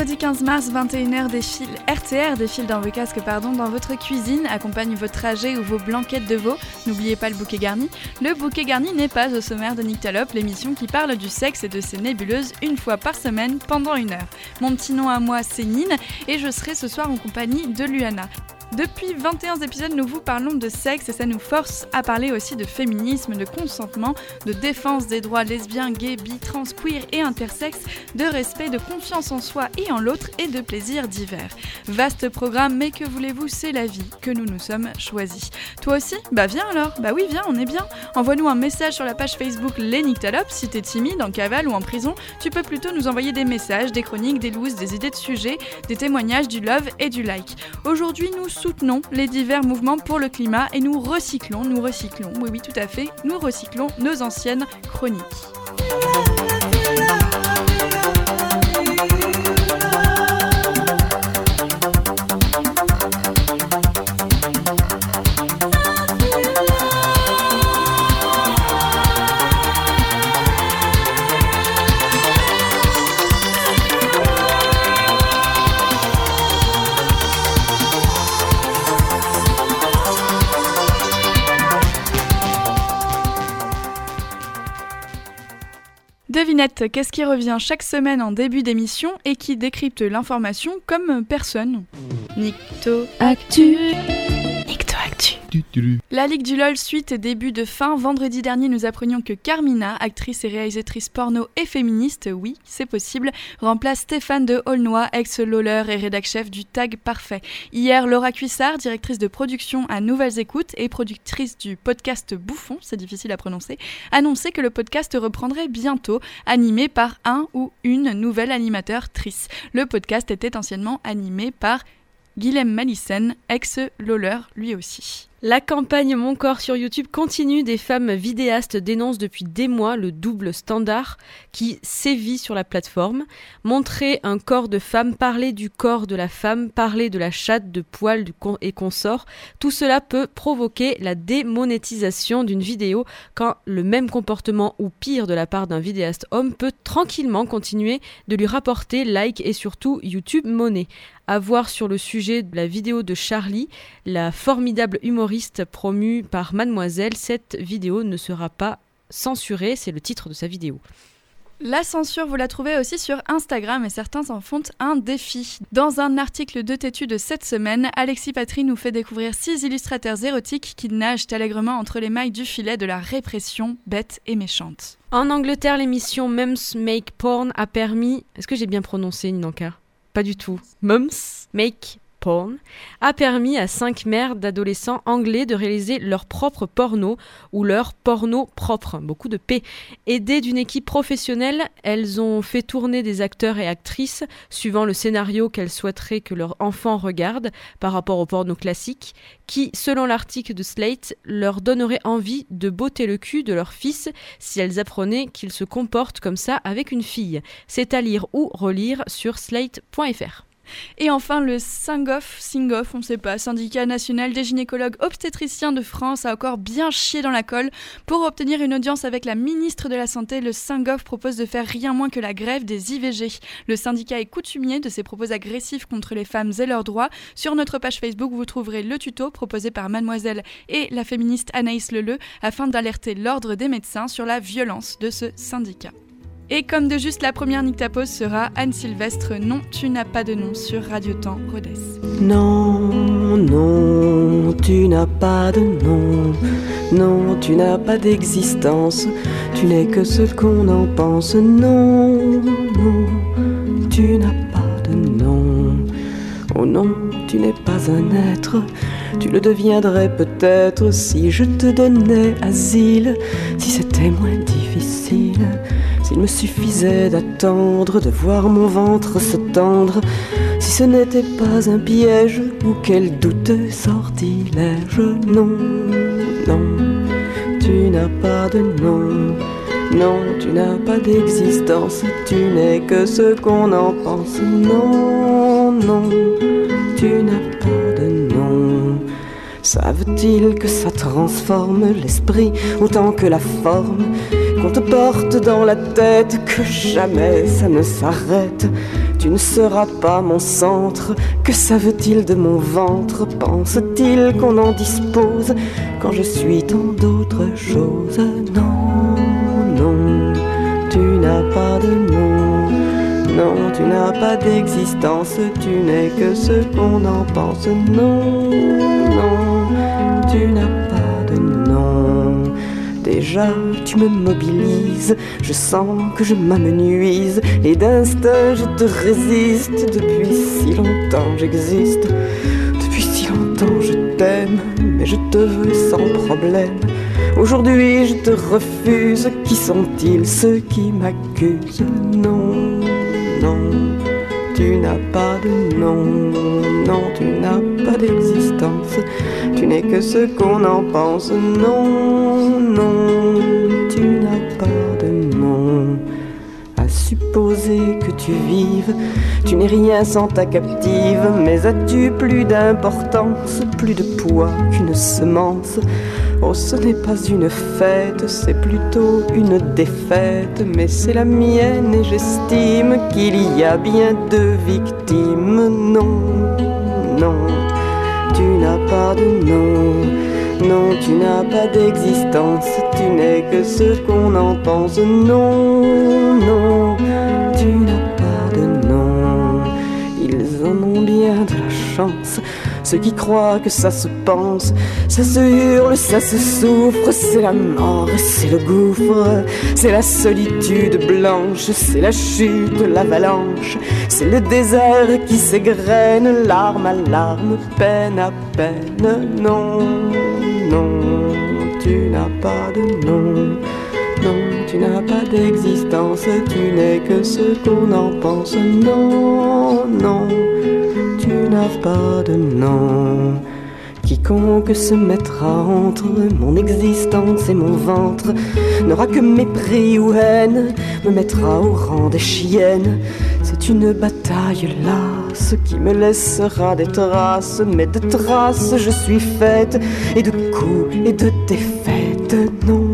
vendredi 15 mars, 21h, défile RTR défile dans vos casques pardon, dans votre cuisine, accompagne vos trajets ou vos blanquettes de veau. N'oubliez pas le bouquet garni. Le bouquet garni n'est pas au sommaire de Nyctalope, l'émission qui parle du sexe et de ses nébuleuses une fois par semaine pendant une heure. Mon petit nom à moi, c'est Nine et je serai ce soir en compagnie de Luana. Depuis 21 épisodes, nous vous parlons de sexe et ça nous force à parler aussi de féminisme, de consentement, de défense des droits lesbiens, gays, bi, trans, queer et intersexes, de respect, de confiance en soi et en l'autre et de plaisirs divers. Vaste programme, mais que voulez-vous, c'est la vie que nous nous sommes choisis. Toi aussi? Bah viens alors Bah oui, viens, on est bien Envoie-nous un message sur la page Facebook Les Si t'es timide, en cavale ou en prison, tu peux plutôt nous envoyer des messages, des chroniques, des looses, des idées de sujets, des témoignages, du love et du like. Soutenons les divers mouvements pour le climat et nous recyclons, nous recyclons, oui oui tout à fait, nous recyclons nos anciennes chroniques. Qu'est-ce qui revient chaque semaine en début d'émission et qui décrypte l'information comme personne? Nicto Actu. La Ligue du LOL suite début de fin. Vendredi dernier, nous apprenions que Carmina, actrice et réalisatrice porno et féministe, oui, c'est possible, remplace Stéphane de Aulnoy, ex-loller et rédac chef du Tag Parfait. Hier, Laura Cuissard, directrice de production à Nouvelles Écoutes et productrice du podcast Bouffon, c'est difficile à prononcer, annonçait que le podcast reprendrait bientôt, animé par un ou une nouvelle animateur-trice. Le podcast était anciennement animé par Guilhem Malissen, ex-loller lui aussi. La campagne Mon corps sur YouTube continue. Des femmes vidéastes dénoncent depuis des mois le double standard qui sévit sur la plateforme. Montrer un corps de femme, parler du corps de la femme, parler de la chatte, de poils et consorts, tout cela peut provoquer la démonétisation d'une vidéo quand le même comportement ou pire de la part d'un vidéaste homme peut tranquillement continuer de lui rapporter like et surtout YouTube monnaie. À voir sur le sujet de la vidéo de Charlie, la formidable humoriste promu par Mademoiselle, cette vidéo ne sera pas censurée, c'est le titre de sa vidéo. La censure, vous la trouvez aussi sur Instagram et certains en font un défi. Dans un article de Tétu de cette semaine, Alexis Patry nous fait découvrir six illustrateurs érotiques qui nagent allègrement entre les mailles du filet de la répression bête et méchante. En Angleterre, l'émission Mums Make Porn a permis. Est-ce que j'ai bien prononcé, Ninanka? Pas du tout. Mums? Make A permis à cinq mères d'adolescents anglais de réaliser leur propre porno ou leur porno propre, beaucoup de P. Aidées d'une équipe professionnelle, elles ont fait tourner des acteurs et actrices suivant le scénario qu'elles souhaiteraient que leur enfant regarde par rapport au porno classique, qui, selon l'article de Slate, leur donnerait envie de botter le cul de leur fils si elles apprenaient qu'il se comporte comme ça avec une fille. C'est à lire ou relire sur slate.fr. Et enfin, le SINGOF, SINGOF, on ne sait pas, syndicat national des gynécologues obstétriciens de France, a encore bien chié dans la colle. Pour obtenir une audience avec la ministre de la Santé, le SINGOF propose de faire rien moins que la grève des IVG. Le syndicat est coutumier de ses propos agressifs contre les femmes et leurs droits. Sur notre page Facebook, vous trouverez le tuto proposé par Mademoiselle et la féministe Anaïs Leleu afin d'alerter l'ordre des médecins sur la violence de ce syndicat. Et comme de juste, la première Nictapose sera Anne Sylvestre, Non, tu n'as pas de nom sur Radio Temps Rodez. Non, non, tu n'as pas de nom. Non, tu n'as pas d'existence. Tu n'es que ce qu'on en pense. Non, non, tu n'as pas de nom. Oh non, tu n'es pas un être. Tu le deviendrais peut-être si je te donnais asile, si c'était moins difficile. S'il me suffisait d'attendre, de voir mon ventre se tendre, si ce n'était pas un piège ou quel douteux sortilège, non, non, tu n'as pas de nom. Non, tu n'as pas d'existence, tu n'es que ce qu'on en pense. Non, non, tu n'as pas de nom. Savent-ils que ça transforme l'esprit autant que la forme? Qu'on te porte dans la tête, que jamais ça ne s'arrête, tu ne seras pas mon centre. Que savent-ils de mon ventre? Pense-t-il qu'on en dispose quand je suis tant d'autres choses? Non, non, tu n'as pas de nom. Non, tu n'as pas d'existence, tu n'es que ce qu'on en pense. Non, non, Tu me mobilises, je sens que je m'amenuise, et d'instinct je te résiste. Depuis si longtemps j'existe, depuis si longtemps je t'aime, mais je te veux sans problème. Aujourd'hui je te refuse, qui sont-ils ceux qui m'accusent? Non, non, tu n'as pas de nom, non, tu n'as pas d'existence, tu n'es que ce qu'on en pense, non, non, tu n'as pas de nom. À supposer que tu vives, tu n'es rien sans ta captive, mais as-tu plus d'importance, plus de poids qu'une semence? Oh, ce n'est pas une fête, c'est plutôt une défaite, mais c'est la mienne et j'estime qu'il y a bien deux victimes. Non, non, tu n'as pas de nom, non, tu n'as pas d'existence, tu n'es que ce qu'on en pense. Non, non, tu n'as pas de nom, ils en ont bien de la chance. Ceux qui croient que ça se pense, ça se hurle, ça se souffre, c'est la mort, c'est le gouffre, c'est la solitude blanche, c'est la chute, l'avalanche, c'est le désert qui s'égrène, larme à larme, peine à peine. Non, non, tu n'as pas de nom. Non, tu n'as pas d'existence, tu n'es que ce qu'on en pense. Non, non, n'as pas de nom. Quiconque se mettra entre mon existence et mon ventre n'aura que mépris ou haine, me mettra au rang des chiennes. C'est une bataille lasse qui me laissera des traces, mais de traces je suis faite, et de coups et de défaites. Non,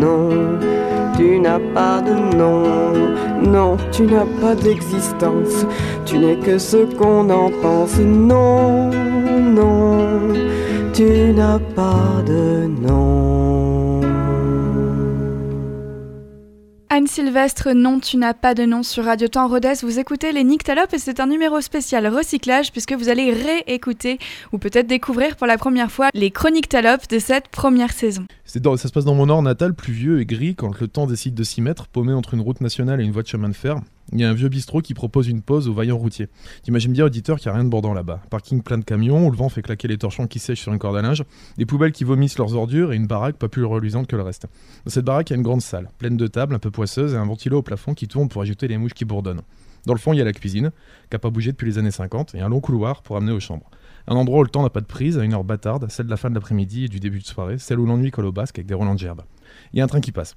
non, tu n'as pas de nom, non, tu n'as pas d'existence, tu n'es que ce qu'on en pense. Non, non, tu n'as pas de nom. Anne Sylvestre, non, tu n'as pas de nom sur Radio Temps Rodez. Vous écoutez les Nyctalopes et c'est un numéro spécial recyclage puisque vous allez réécouter ou peut-être découvrir pour la première fois les chroniques Talopes de cette première saison. Ça se passe dans mon nord natal, pluvieux et gris, quand le temps décide de s'y mettre, paumé entre une route nationale et une voie de chemin de fer. Il y a un vieux bistrot qui propose une pause aux vaillants routiers. T'imagines bien, auditeur, qu'il n'y a rien de bordant là-bas. Parking plein de camions, où le vent fait claquer les torchons qui sèchent sur une corde à linge, des poubelles qui vomissent leurs ordures et une baraque pas plus reluisante que le reste. Dans cette baraque, il y a une grande salle, pleine de tables, un peu poisseuses et un ventilo au plafond qui tourne pour ajouter les mouches qui bourdonnent. Dans le fond, il y a la cuisine, qui n'a pas bougé depuis les années 50, et un long couloir pour amener aux chambres. Un endroit où le temps n'a pas de prise, à une heure bâtarde, celle de la fin de l'après-midi et du début de soirée, celle où l'ennui colle au basque avec des relents de gerbe. Il y a un train qui passe.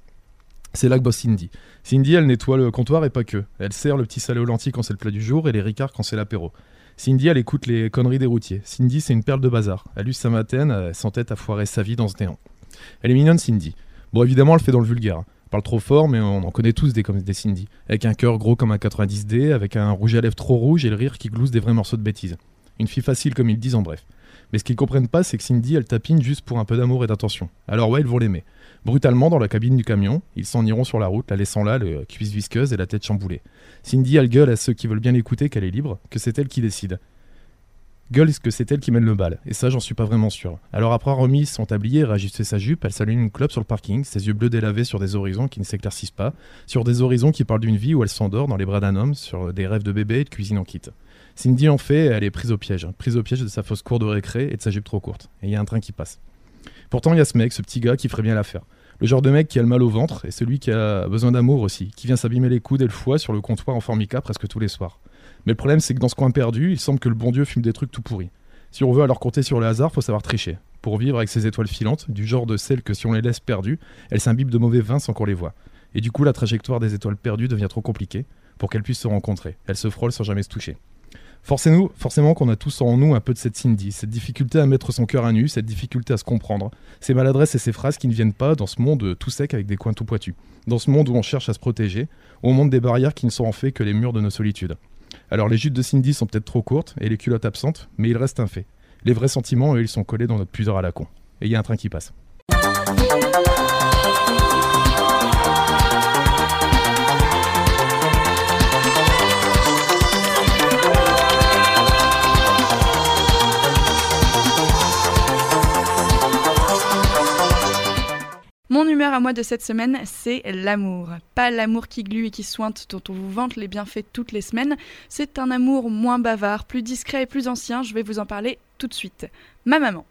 C'est là que bosse Cindy. Cindy, elle nettoie le comptoir et pas que. Elle sert le petit salé aux lentilles quand c'est le plat du jour et les ricards quand c'est l'apéro. Cindy, elle écoute les conneries des routiers. Cindy, c'est une perle de bazar. Elle use sa mataine, elle s'entête à foirer sa vie dans ce néant. Elle est mignonne, Cindy. Bon, évidemment, elle fait dans le vulgaire. Elle parle trop fort, mais on en connaît tous des, Cindy. Avec un cœur gros comme un 90D, avec un rouge à lèvres trop rouge et le rire qui glousse des vrais morceaux de bêtises. Une fille facile, comme ils disent en bref. Mais ce qu'ils comprennent pas, c'est que Cindy, elle tapine juste pour un peu d'amour et d'attention. Alors ouais, ils vont l'aimer. Brutalement, dans la cabine du camion, ils s'en iront sur la route, la laissant là, le cuisse visqueuse et la tête chamboulée. Cindy, elle gueule à ceux qui veulent bien l'écouter qu'elle est libre, que c'est elle qui décide. Gueule que c'est elle qui mène le bal, et ça j'en suis pas vraiment sûr. Alors après avoir remis son tablier et réajusté sa jupe, elle s'allume une clope sur le parking, ses yeux bleus délavés sur des horizons qui ne s'éclaircissent pas, sur des horizons qui parlent d'une vie où elle s'endort dans les bras d'un homme, sur des rêves de bébé et de cuisine en kit. Cindy en fait, elle est prise au piège, prise au piège de sa fausse cour de récré et de sa jupe trop courte. Et il y a un train qui passe. Pourtant il y a ce mec, ce petit gars qui ferait bien l'affaire. Le genre de mec qui a le mal au ventre et celui qui a besoin d'amour aussi, qui vient s'abîmer les coudes et le foie sur le comptoir en formica presque tous les soirs. Mais le problème c'est que dans ce coin perdu, il semble que le bon Dieu fume des trucs tout pourris. Si on veut alors compter sur le hasard, faut savoir tricher. Pour vivre avec ces étoiles filantes, du genre de celles que si on les laisse perdues, elles s'imbibent de mauvais vin sans qu'on les voit. Et du coup, la trajectoire des étoiles perdues devient trop compliquée pour qu'elles puissent se rencontrer. Elles se frôlent sans jamais se toucher. Forcément qu'on a tous en nous un peu de cette Cindy, cette difficulté à mettre son cœur à nu, cette difficulté à se comprendre, ces maladresses et ces phrases qui ne viennent pas dans ce monde tout sec avec des coins tout poitus, dans ce monde où on cherche à se protéger, au monde des barrières qui ne sont en fait que les murs de nos solitudes. Alors les jutes de Cindy sont peut-être trop courtes et les culottes absentes, mais il reste un fait. Les vrais sentiments, eux, ils sont collés dans notre plusieurs à la con. Et il y a un train qui passe. Mon humeur à moi de cette semaine, c'est l'amour. Pas l'amour qui glue et qui sointe dont on vous vante les bienfaits toutes les semaines, c'est un amour moins bavard, plus discret et plus ancien, je vais vous en parler tout de suite. Ma maman.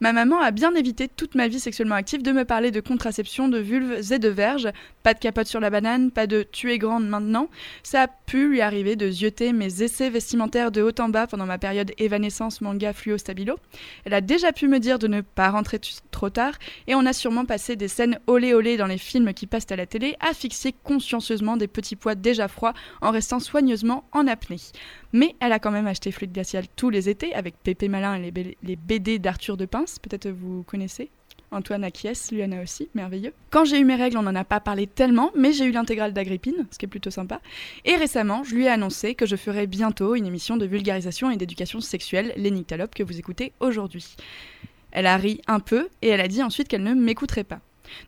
Ma maman a bien évité toute ma vie sexuellement active de me parler de contraception, de vulves et de verges. Pas de capote sur la banane, pas de tu es grande maintenant. Ça a pu lui arriver de zioter mes essais vestimentaires de haut en bas pendant ma période évanescence manga fluo stabilo. Elle a déjà pu me dire de ne pas rentrer trop tard et on a sûrement passé des scènes olé olé dans les films qui passent à la télé à fixer consciencieusement des petits pois déjà froids en restant soigneusement en apnée. Mais elle a quand même acheté Fluide Glacial tous les étés avec Pépé Malin et les, BD d'Arthur Pince, peut-être vous connaissez. Antoine Akies, Luana aussi, merveilleux. Quand j'ai eu mes règles, on n'en a pas parlé tellement, mais j'ai eu l'intégrale d'Agrippine, ce qui est plutôt sympa. Et récemment, je lui ai annoncé que je ferais bientôt une émission de vulgarisation et d'éducation sexuelle, les que vous écoutez aujourd'hui. Elle a ri un peu et elle a dit ensuite qu'elle ne m'écouterait pas.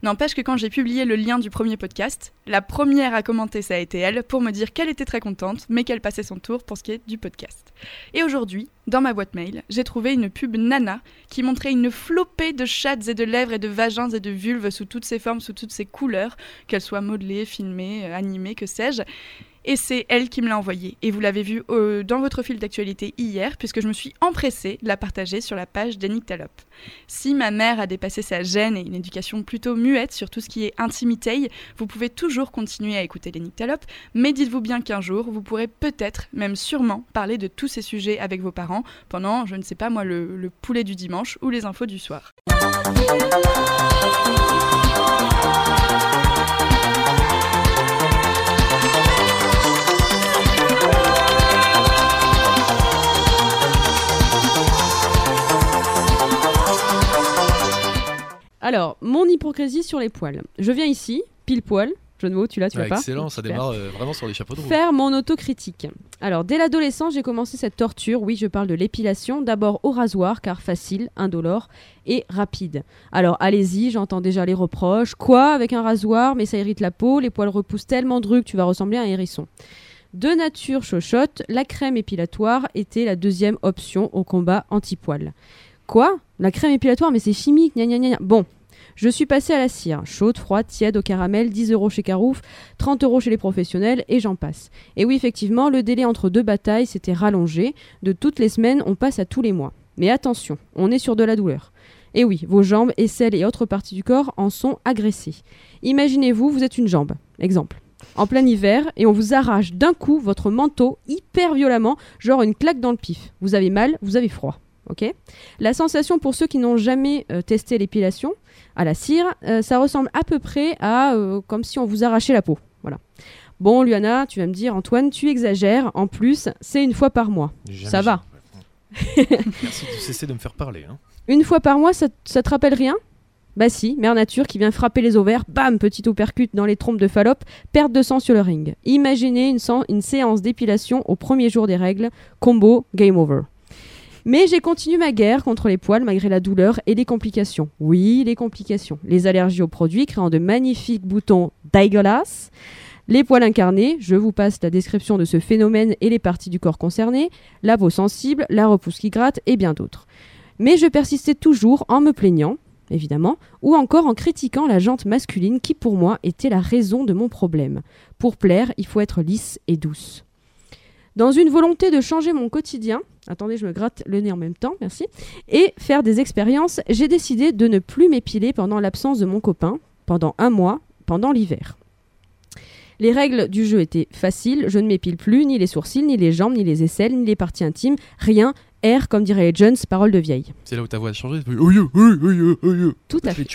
N'empêche que quand j'ai publié le lien du premier podcast, la première à commenter ça a été elle pour me dire qu'elle était très contente, mais qu'elle passait son tour pour ce qui est du podcast. Et aujourd'hui, dans ma boîte mail, j'ai trouvé une pub Nana qui montrait une flopée de chattes et de lèvres et de vagins et de vulves sous toutes ses formes, sous toutes ses couleurs, qu'elles soient modelées, filmées, euh, animées, que sais-je. Et c'est elle qui me l'a envoyé. Et vous l'avez vu euh, dans votre fil d'actualité hier, puisque je me suis empressée de la partager sur la page d'Enictalope. Si ma mère a dépassé sa gêne et une éducation plutôt muette sur tout ce qui est intimité, vous pouvez toujours continuer à écouter l'Enictalope, mais dites-vous bien qu'un jour, vous pourrez peut-être, même sûrement, parler de tous ces sujets avec vos parents pendant, je ne sais pas moi, le, le poulet du dimanche ou les infos du soir. Alors, mon hypocrisie sur les poils. Je viens ici, pile poil, jeu de mots, tu l'as, tu l'as pas Excellent, ça démarre euh, vraiment sur les chapeaux de roue. Faire mon autocritique. Alors, dès l'adolescence, j'ai commencé cette torture. Oui, je parle de l'épilation. D'abord au rasoir, car facile, indolore et rapide. Alors, allez-y, j'entends déjà les reproches. Quoi avec un rasoir? Mais ça irrite la peau, les poils repoussent tellement de que tu vas ressembler à un hérisson. De nature chochotte, la crème épilatoire était la deuxième option au combat anti-poil. Quoi? La crème épilatoire, mais c'est chimique, gna gna gna. Bon, je suis passée à la cire, chaude, froide, tiède, au caramel, 10 euros chez Carouf, 30 euros chez les professionnels, et j'en passe. Et oui, effectivement, le délai entre deux batailles s'était rallongé. De toutes les semaines, on passe à tous les mois. Mais attention, on est sur de la douleur. Et oui, vos jambes, aisselles et autres parties du corps en sont agressées. Imaginez-vous, vous êtes une jambe, exemple en plein hiver et on vous arrache d'un coup votre manteau hyper violemment, genre une claque dans le pif. Vous avez mal, vous avez froid. Ok La sensation pour ceux qui n'ont jamais euh, testé l'épilation à la cire, euh, ça ressemble à peu près à euh, comme si on vous arrachait la peau. Voilà. Bon, Luana, tu vas me dire, Antoine, tu exagères. En plus, c'est une fois par mois. ça va. Merci de cesser de me faire parler. Hein. Une fois par mois, ça, ça te rappelle rien? Bah si, Mère Nature qui vient frapper les ovaires, bam, petit opercute dans les trompes de Fallope, perte de sang sur le ring. Imaginez une, une séance d'épilation au premier jour des règles, combo, game over. Mais j'ai continué ma guerre contre les poils malgré la douleur et les complications. Oui, les complications. Les allergies aux produits créant de magnifiques boutons dégueulasses. Les poils incarnés, je vous passe la description de ce phénomène et les parties du corps concernées, la peau sensible, la repousse qui gratte et bien d'autres. Mais je persistais toujours en me plaignant, évidemment, ou encore en critiquant la jante masculine qui pour moi était la raison de mon problème. Pour plaire, il faut être lisse et douce. Dans une volonté de changer mon quotidien, attendez, je me gratte le nez en même temps, merci, et faire des expériences, j'ai décidé de ne plus m'épiler pendant l'absence de mon copain, pendant un mois, pendant l'hiver. Les règles du jeu étaient faciles, je ne m'épile plus, ni les sourcils, ni les jambes, ni les aisselles, ni les parties intimes, rien, air, comme diraient les Jones, parole de vieille. C'est là où ta voix a changé Tout à fait.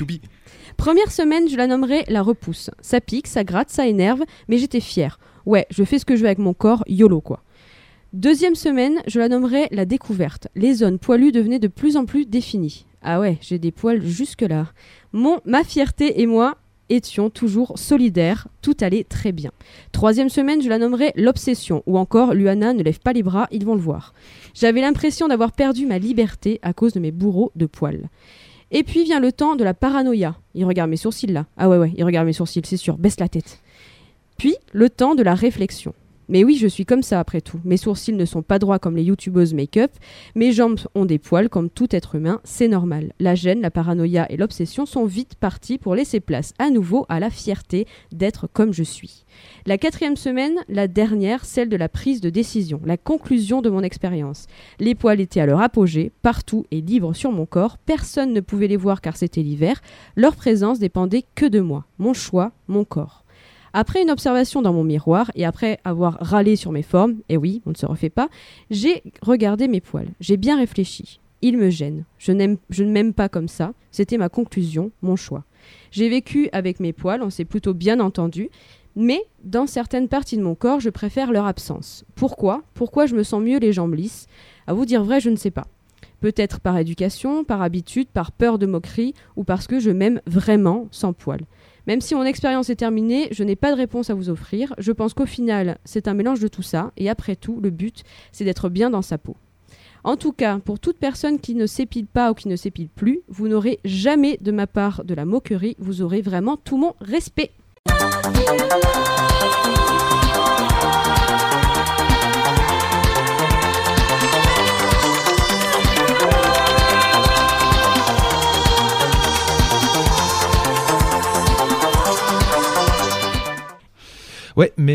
Première semaine, je la nommerai la repousse. Ça pique, ça gratte, ça énerve, mais j'étais fière. Ouais, je fais ce que je veux avec mon corps, YOLO quoi. Deuxième semaine, je la nommerai la découverte. Les zones poilues devenaient de plus en plus définies. Ah ouais, j'ai des poils jusque-là. Mon, ma fierté et moi étions toujours solidaires, tout allait très bien. Troisième semaine, je la nommerai l'obsession, ou encore Luana ne lève pas les bras, ils vont le voir. J'avais l'impression d'avoir perdu ma liberté à cause de mes bourreaux de poils. Et puis vient le temps de la paranoïa. Il regarde mes sourcils là. Ah ouais ouais, il regarde mes sourcils, c'est sûr, baisse la tête. Puis le temps de la réflexion. Mais oui, je suis comme ça après tout. Mes sourcils ne sont pas droits comme les youtubeuses make-up, mes jambes ont des poils comme tout être humain, c'est normal. La gêne, la paranoïa et l'obsession sont vite partis pour laisser place à nouveau à la fierté d'être comme je suis. La quatrième semaine, la dernière, celle de la prise de décision, la conclusion de mon expérience. Les poils étaient à leur apogée, partout et libres sur mon corps, personne ne pouvait les voir car c'était l'hiver, leur présence dépendait que de moi, mon choix, mon corps. Après une observation dans mon miroir et après avoir râlé sur mes formes, et oui, on ne se refait pas, j'ai regardé mes poils. J'ai bien réfléchi. Ils me gênent. Je, je ne m'aime pas comme ça. C'était ma conclusion, mon choix. J'ai vécu avec mes poils, on s'est plutôt bien entendu, mais dans certaines parties de mon corps, je préfère leur absence. Pourquoi? Pourquoi je me sens mieux les jambes lisses? À vous dire vrai, je ne sais pas. Peut-être par éducation, par habitude, par peur de moquerie, ou parce que je m'aime vraiment sans poils. Même si mon expérience est terminée, je n'ai pas de réponse à vous offrir. Je pense qu'au final, c'est un mélange de tout ça, et après tout, le but, c'est d'être bien dans sa peau. En tout cas, pour toute personne qui ne s'épile pas ou qui ne s'épile plus, vous n'aurez jamais de ma part de la moquerie, vous aurez vraiment tout mon respect.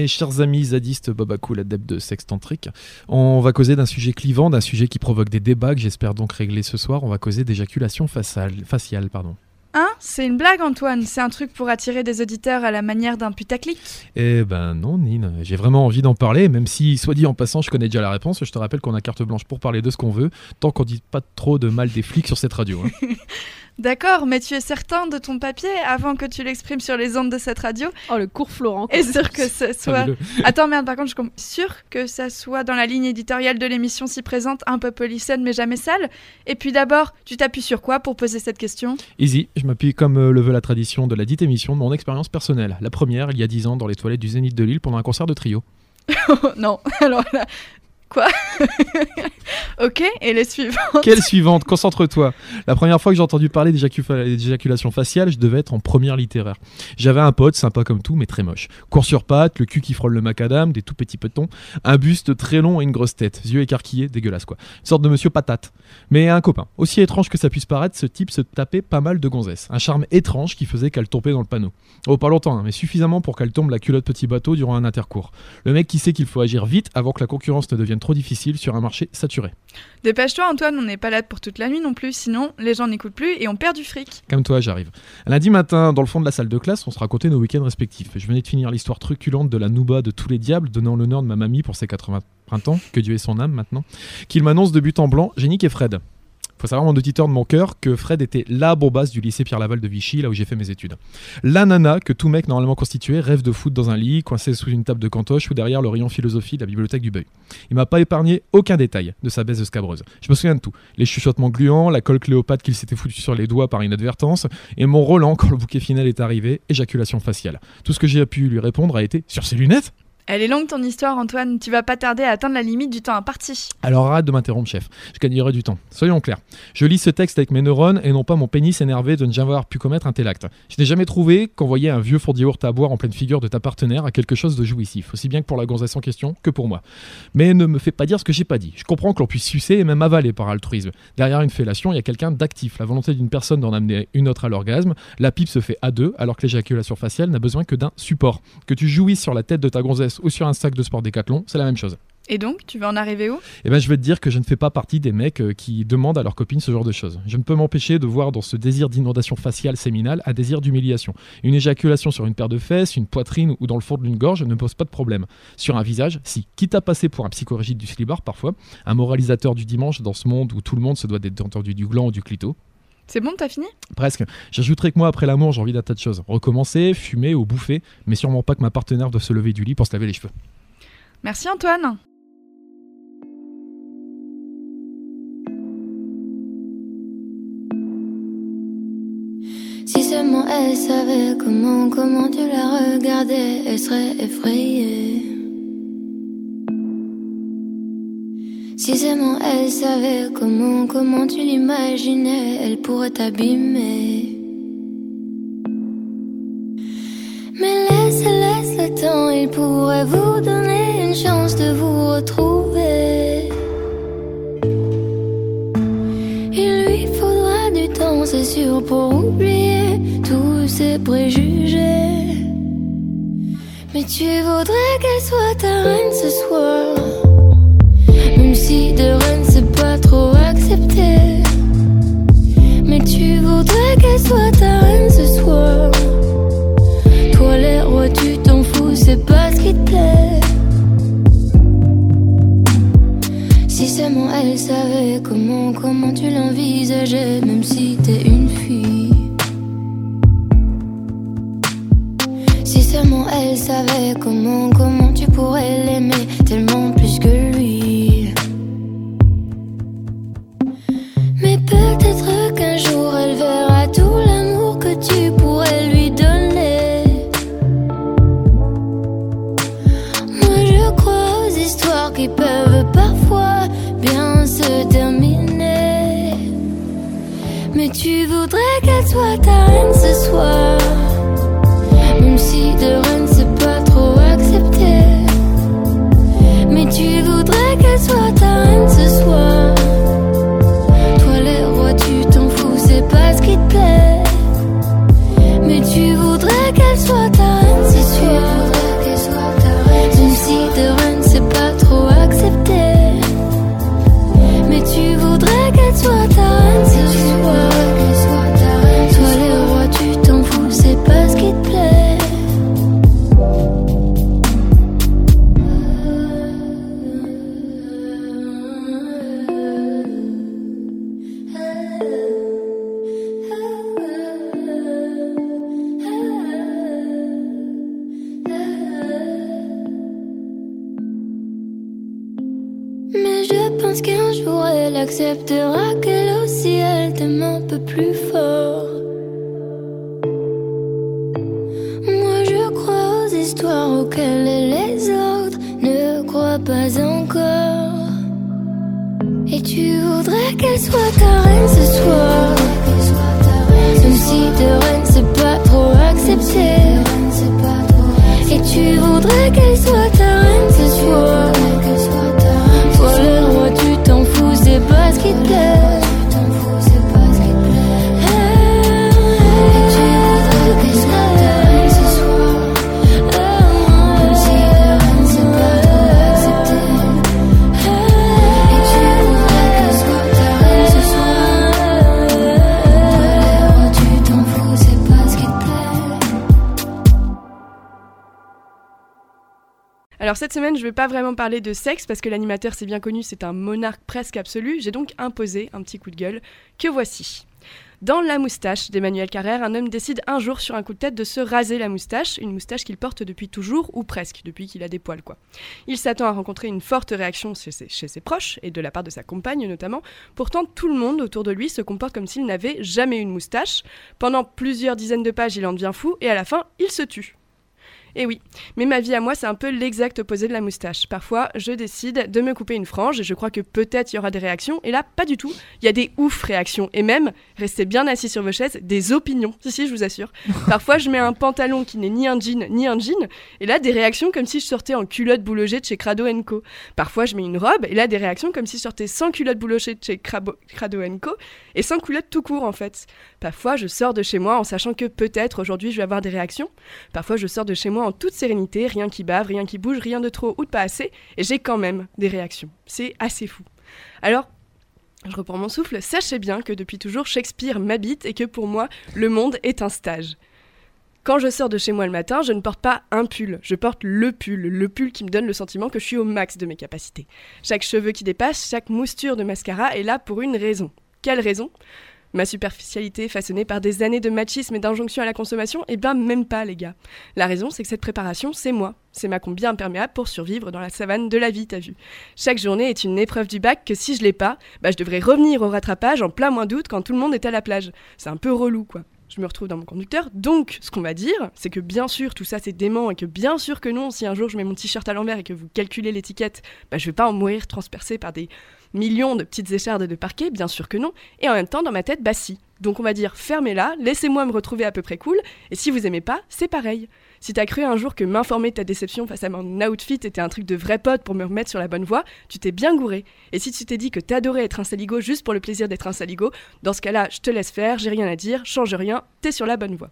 Mes chers amis zadistes, Babakou, l'adepte de sexe tantrique, on va causer d'un sujet clivant, d'un sujet qui provoque des débats que j'espère donc régler ce soir. On va causer d'éjaculation faciale, faciale, pardon. Hein? C'est une blague, Antoine? C'est un truc pour attirer des auditeurs à la manière d'un putaclic? Eh ben non, Nine. J'ai vraiment envie d'en parler, même si, soit dit en passant, je connais déjà la réponse. Je te rappelle qu'on a carte blanche pour parler de ce qu'on veut, tant qu'on dit pas trop de mal des flics sur cette radio. Hein. D'accord, mais tu es certain de ton papier avant que tu l'exprimes sur les ondes de cette radio Oh, le cours Florent. Et sûr que ce soit. Attends, merde, par contre, je suis sûr que ça soit dans la ligne éditoriale de l'émission si présente, un peu polycène mais jamais sale. Et puis d'abord, tu t'appuies sur quoi pour poser cette question? Easy, je m'appuie comme euh, le veut la tradition de la dite émission de mon expérience personnelle. La première, il y a 10 ans, dans les toilettes du Zénith de Lille pendant un concert de trio. non, alors là, Quoi Ok, et les suivantes Quelle suivante? Concentre-toi. La première fois que j'ai entendu parler d'éjaculation faciale, je devais être en première littéraire. J'avais un pote, sympa comme tout, mais très moche. Court sur pattes, le cul qui frôle le macadam, des tout petits petons, un buste très long et une grosse tête, yeux écarquillés, dégueulasse quoi. Une sorte de monsieur patate. Mais un copain. Aussi étrange que ça puisse paraître, ce type se tapait pas mal de gonzesses. Un charme étrange qui faisait qu'elle tombait dans le panneau. Oh, pas longtemps, hein, mais suffisamment pour qu'elle tombe la culotte petit bateau durant un intercours. Le mec qui sait qu'il faut agir vite avant que la concurrence ne devienne trop difficile sur un marché saturé. Dépêche-toi Antoine, on n'est pas là pour toute la nuit non plus, sinon les gens n'écoutent plus et on perd du fric. Comme toi, j'arrive. Lundi matin, dans le fond de la salle de classe, on se racontait nos week-ends respectifs. Je venais de finir l'histoire truculente de la Nouba de tous les diables, donnant l'honneur de ma mamie pour ses 80 printemps, que Dieu ait son âme maintenant, qu'il m'annonce de but en blanc, Génique et Fred faut savoir, mon auditeur de mon cœur, que Fred était la bombasse du lycée Pierre-Laval de Vichy, là où j'ai fait mes études. La nana que tout mec normalement constitué rêve de foot dans un lit, coincé sous une table de cantoche ou derrière le rayon philosophie de la bibliothèque du Beuil. Il m'a pas épargné aucun détail de sa baisse de scabreuse. Je me souviens de tout. Les chuchotements gluants, la colle Cléopâtre qu'il s'était foutu sur les doigts par inadvertance, et mon Roland quand le bouquet final est arrivé, éjaculation faciale. Tout ce que j'ai pu lui répondre a été sur ses lunettes? Elle est longue ton histoire, Antoine. Tu vas pas tarder à atteindre la limite du temps imparti. Alors arrête de m'interrompre, chef. Je gagnerai du temps. Soyons clairs. Je lis ce texte avec mes neurones et non pas mon pénis énervé de ne jamais avoir pu commettre un tel acte. Je n'ai jamais trouvé qu'envoyer un vieux four à boire en pleine figure de ta partenaire à quelque chose de jouissif, aussi bien que pour la gonzesse en question que pour moi. Mais ne me fais pas dire ce que j'ai pas dit. Je comprends que l'on puisse sucer et même avaler par altruisme. Derrière une fellation, il y a quelqu'un d'actif, la volonté d'une personne d'en amener une autre à l'orgasme. La pipe se fait à deux, alors que l'éjaculation faciale n'a besoin que d'un support. Que tu jouisses sur la tête de ta gonzesse ou sur un sac de sport Décathlon, c'est la même chose. Et donc, tu veux en arriver où? Eh ben, je vais te dire que je ne fais pas partie des mecs euh, qui demandent à leurs copines ce genre de choses. Je ne peux m'empêcher de voir dans ce désir d'inondation faciale séminale un désir d'humiliation. Une éjaculation sur une paire de fesses, une poitrine ou dans le fond d'une gorge ne pose pas de problème. Sur un visage, si. Quitte à passer pour un psychorigide du slibard parfois, un moralisateur du dimanche dans ce monde où tout le monde se doit d'être entendu du gland ou du clito. C'est bon, t'as fini? Presque. J'ajouterai que moi, après l'amour, j'ai envie d'un tas de choses. Recommencer, fumer ou bouffer, mais sûrement pas que ma partenaire doive se lever du lit pour se laver les cheveux. Merci Antoine Si seulement elle savait comment, comment tu la regardais, elle serait effrayée. Si seulement elle savait comment, comment tu l'imaginais, elle pourrait t'abîmer. Mais laisse, laisse le temps, il pourrait vous donner une chance de vous retrouver. Il lui faudra du temps, c'est sûr, pour oublier tous ses préjugés. Mais tu voudrais qu'elle soit ta reine ce soir. De reine c'est pas trop accepté. Mais tu voudrais qu'elle soit ta reine ce soir. Toi les rois tu t'en fous, c'est pas ce qui te plaît. Si seulement elle savait comment, comment tu l'envisageais, même si t'es une fille. Si seulement elle savait comment, comment tu pourrais l'aimer tellement plus que reine jour elle acceptera qu'elle aussi elle t'aime un peu plus fort. Moi je crois aux histoires auxquelles les autres ne croient pas encore. Et tu voudrais qu'elle soit ta reine ce soir. Même si de reine c'est pas trop accepté. Et tu voudrais qu'elle soit ta reine ce soir. C'est pas Alors cette semaine, je ne vais pas vraiment parler de sexe parce que l'animateur, c'est bien connu, c'est un monarque presque absolu. J'ai donc imposé un petit coup de gueule que voici? Dans La moustache d'Emmanuel Carrère, un homme décide un jour sur un coup de tête de se raser la moustache, une moustache qu'il porte depuis toujours, ou presque, depuis qu'il a des poils quoi. Il s'attend à rencontrer une forte réaction chez ses, chez ses proches, et de la part de sa compagne notamment. Pourtant, tout le monde autour de lui se comporte comme s'il n'avait jamais eu une moustache. Pendant plusieurs dizaines de pages, il en devient fou, et à la fin, il se tue. Et oui, mais ma vie à moi, c'est un peu l'exact opposé de la moustache. Parfois, je décide de me couper une frange et je crois que peut-être il y aura des réactions. Et là, pas du tout. Il y a des ouf réactions. Et même, restez bien assis sur vos chaises, des opinions. Si, si, je vous assure. Parfois, je mets un pantalon qui n'est ni un jean, ni un jean. Et là, des réactions comme si je sortais en culotte boulogée de chez Crado Co. Parfois, je mets une robe. Et là, des réactions comme si je sortais sans culotte boulogée de chez Crabo- Crado Co. Et sans culotte tout court, en fait. Parfois, je sors de chez moi en sachant que peut-être aujourd'hui, je vais avoir des réactions. Parfois, je sors de chez moi en toute sérénité, rien qui bave, rien qui bouge, rien de trop ou de pas assez, et j'ai quand même des réactions. C'est assez fou. Alors, je reprends mon souffle, sachez bien que depuis toujours, Shakespeare m'habite et que pour moi, le monde est un stage. Quand je sors de chez moi le matin, je ne porte pas un pull, je porte le pull, le pull qui me donne le sentiment que je suis au max de mes capacités. Chaque cheveu qui dépasse, chaque mousture de mascara est là pour une raison. Quelle raison? Ma superficialité façonnée par des années de machisme et d'injonction à la consommation Eh ben même pas les gars. La raison c'est que cette préparation c'est moi. C'est ma combi imperméable pour survivre dans la savane de la vie, t'as vu. Chaque journée est une épreuve du bac que si je l'ai pas, bah je devrais revenir au rattrapage en plein mois d'août quand tout le monde est à la plage. C'est un peu relou quoi. Je me retrouve dans mon conducteur. Donc, ce qu'on va dire, c'est que bien sûr, tout ça c'est dément et que bien sûr que non, si un jour je mets mon t-shirt à l'envers et que vous calculez l'étiquette, bah, je vais pas en mourir transpercé par des millions de petites échardes de parquet, bien sûr que non. Et en même temps, dans ma tête, bah si. Donc on va dire fermez-la, laissez-moi me retrouver à peu près cool, et si vous aimez pas, c'est pareil. Si t'as cru un jour que m'informer de ta déception face à mon outfit était un truc de vrai pote pour me remettre sur la bonne voie, tu t'es bien gouré. Et si tu t'es dit que t'adorais être un saligo juste pour le plaisir d'être un saligo, dans ce cas-là, je te laisse faire, j'ai rien à dire, change rien, t'es sur la bonne voie.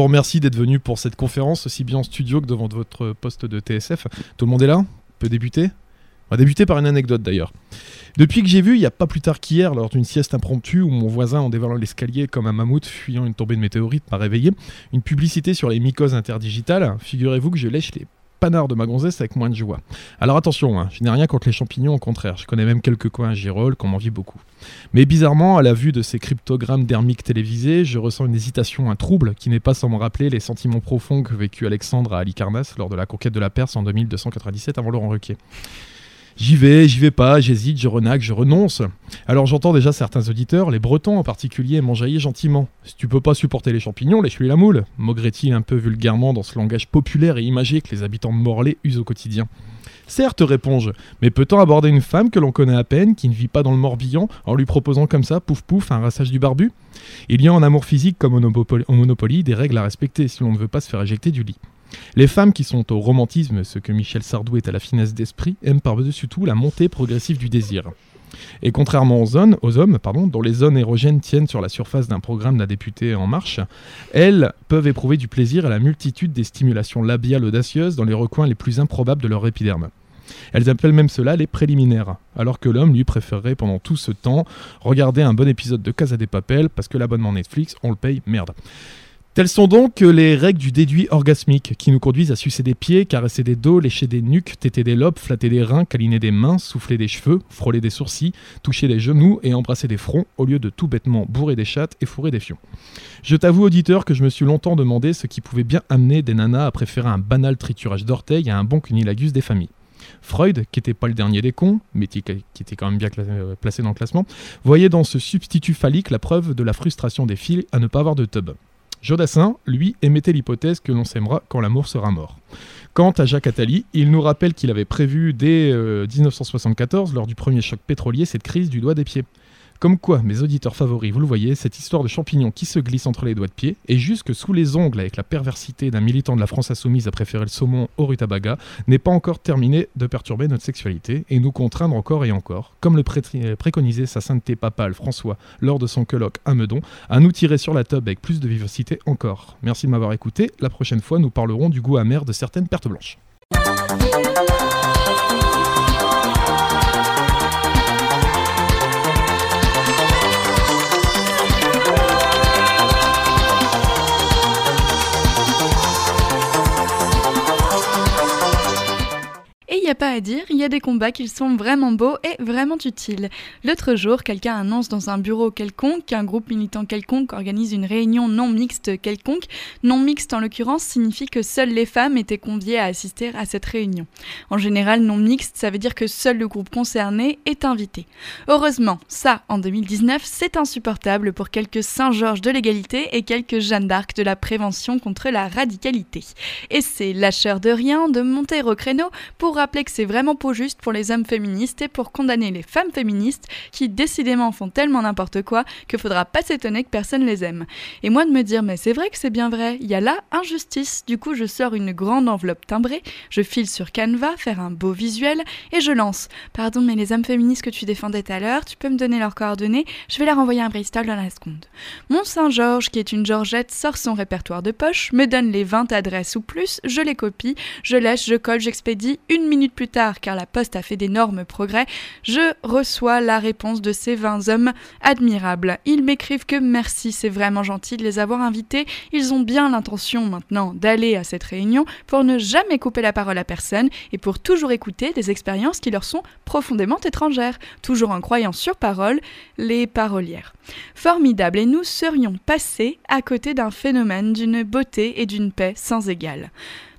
Vous remercie d'être venu pour cette conférence, aussi bien en studio que devant votre poste de TSF. Tout le monde est là? On peut débuter? On va débuter par une anecdote d'ailleurs. Depuis que j'ai vu, il n'y a pas plus tard qu'hier, lors d'une sieste impromptue où mon voisin, en dévalant l'escalier comme un mammouth fuyant une tombée de météorite, m'a réveillé, une publicité sur les mycoses interdigitales, figurez-vous que je lèche les panard de ma gonzesse avec moins de joie. Alors attention, hein, je n'ai rien contre les champignons, au contraire, je connais même quelques coins à Girolles qu'on m'envie beaucoup. Mais bizarrement, à la vue de ces cryptogrammes dermiques télévisés, je ressens une hésitation, un trouble qui n'est pas sans me rappeler les sentiments profonds que vécut Alexandre à Halicarnasse lors de la conquête de la Perse en 2297 avant Laurent Ruquier. J'y vais, j'y vais pas, j'hésite, je renague, je renonce. Alors j'entends déjà certains auditeurs, les Bretons en particulier, m'enjailler gentiment. Si tu peux pas supporter les champignons, lèche-lui la moule, maugrait-il un peu vulgairement dans ce langage populaire et imagé que les habitants de Morlaix usent au quotidien. Certes, réponds-je, mais peut-on aborder une femme que l'on connaît à peine, qui ne vit pas dans le Morbihan, en lui proposant comme ça, pouf pouf, un rassage du barbu? Il y a en amour physique comme au Monopoly des règles à respecter si l'on ne veut pas se faire éjecter du lit. Les femmes qui sont au romantisme, ce que Michel Sardou est à la finesse d'esprit, aiment par-dessus tout la montée progressive du désir. Et contrairement aux, hommes, pardon, dont les zones érogènes tiennent sur la surface d'un programme d'un député en marche, elles peuvent éprouver du plaisir à la multitude des stimulations labiales audacieuses dans les recoins les plus improbables de leur épiderme. Elles appellent même cela les préliminaires, alors que l'homme lui préférerait pendant tout ce temps regarder un bon épisode de Casa des Papel parce que l'abonnement Netflix, on le paye, merde. Telles sont donc les règles du déduit orgasmique qui nous conduisent à sucer des pieds, caresser des dos, lécher des nuques, téter des lobes, flatter des reins, câliner des mains, souffler des cheveux, frôler des sourcils, toucher des genoux et embrasser des fronts au lieu de tout bêtement bourrer des chattes et fourrer des fions. Je t'avoue, auditeur, que je me suis longtemps demandé ce qui pouvait bien amener des nanas à préférer un banal triturage d'orteils à un bon cunilagus des familles. Freud, qui n'était pas le dernier des cons, mais qui était quand même bien euh, placé dans le classement, voyait dans ce substitut phallique la preuve de la frustration des filles à ne pas avoir de tub. Jodassin, lui, émettait l'hypothèse que l'on s'aimera quand l'amour sera mort. Quant à Jacques Attali, il nous rappelle qu'il avait prévu dès 1974, euh, lors du premier choc pétrolier, cette crise du doigt des pieds. Comme quoi, mes auditeurs favoris, vous le voyez, cette histoire de champignons qui se glisse entre les doigts de pied, et jusque sous les ongles avec la perversité d'un militant de la France insoumise à préférer le saumon au rutabaga, n'est pas encore terminé de perturber notre sexualité et nous contraindre encore et encore, comme le préconisait sa sainteté papale François lors de son colloque à Meudon, à nous tirer sur la tube avec plus de vivacité encore. Merci de m'avoir écouté, la prochaine fois nous parlerons du goût amer de certaines pertes blanches. A pas à dire, il y a des combats qui sont vraiment beaux et vraiment utiles. L'autre jour, quelqu'un annonce dans un bureau quelconque qu'un groupe militant quelconque organise une réunion non mixte quelconque. Non mixte en l'occurrence signifie que seules les femmes étaient conviées à assister à cette réunion. En général, non mixte, ça veut dire que seul le groupe concerné est invité. Heureusement, ça, en 2019, c'est insupportable pour quelques Saint-Georges de l'égalité et quelques Jeanne d'Arc de la prévention contre la radicalité. Et lâcheur de rien de monter au créneau pour rappeler que c'est vraiment pas juste pour les hommes féministes et pour condamner les femmes féministes qui décidément font tellement n'importe quoi que faudra pas s'étonner que personne les aime. Et moi de me dire mais c'est vrai que c'est bien vrai, il y a là injustice. Du coup je sors une grande enveloppe timbrée, je file sur Canva faire un beau visuel et je lance. Pardon mais les hommes féministes que tu défendais tout à l'heure, tu peux me donner leurs coordonnées, je vais leur envoyer un bristol dans la seconde. Mon Saint-Georges qui est une Georgette sort son répertoire de poche, me donne les 20 adresses ou plus, je les copie, je lèche, je colle, j'expédie une minute plus tard car la Poste a fait d'énormes progrès, je reçois la réponse de ces 20 hommes admirables. Ils m'écrivent que merci, c'est vraiment gentil de les avoir invités. Ils ont bien l'intention maintenant d'aller à cette réunion pour ne jamais couper la parole à personne et pour toujours écouter des expériences qui leur sont profondément étrangères, toujours en croyant sur parole les parolières. Formidable, et nous serions passés à côté d'un phénomène d'une beauté et d'une paix sans égale.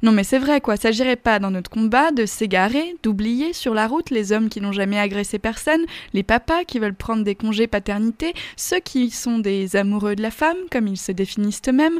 Non mais c'est vrai quoi, s'agirait pas dans notre combat de s'égarer, d'oublier sur la route les hommes qui n'ont jamais agressé personne, les papas qui veulent prendre des congés paternité, ceux qui sont des amoureux de la femme, comme ils se définissent eux-mêmes,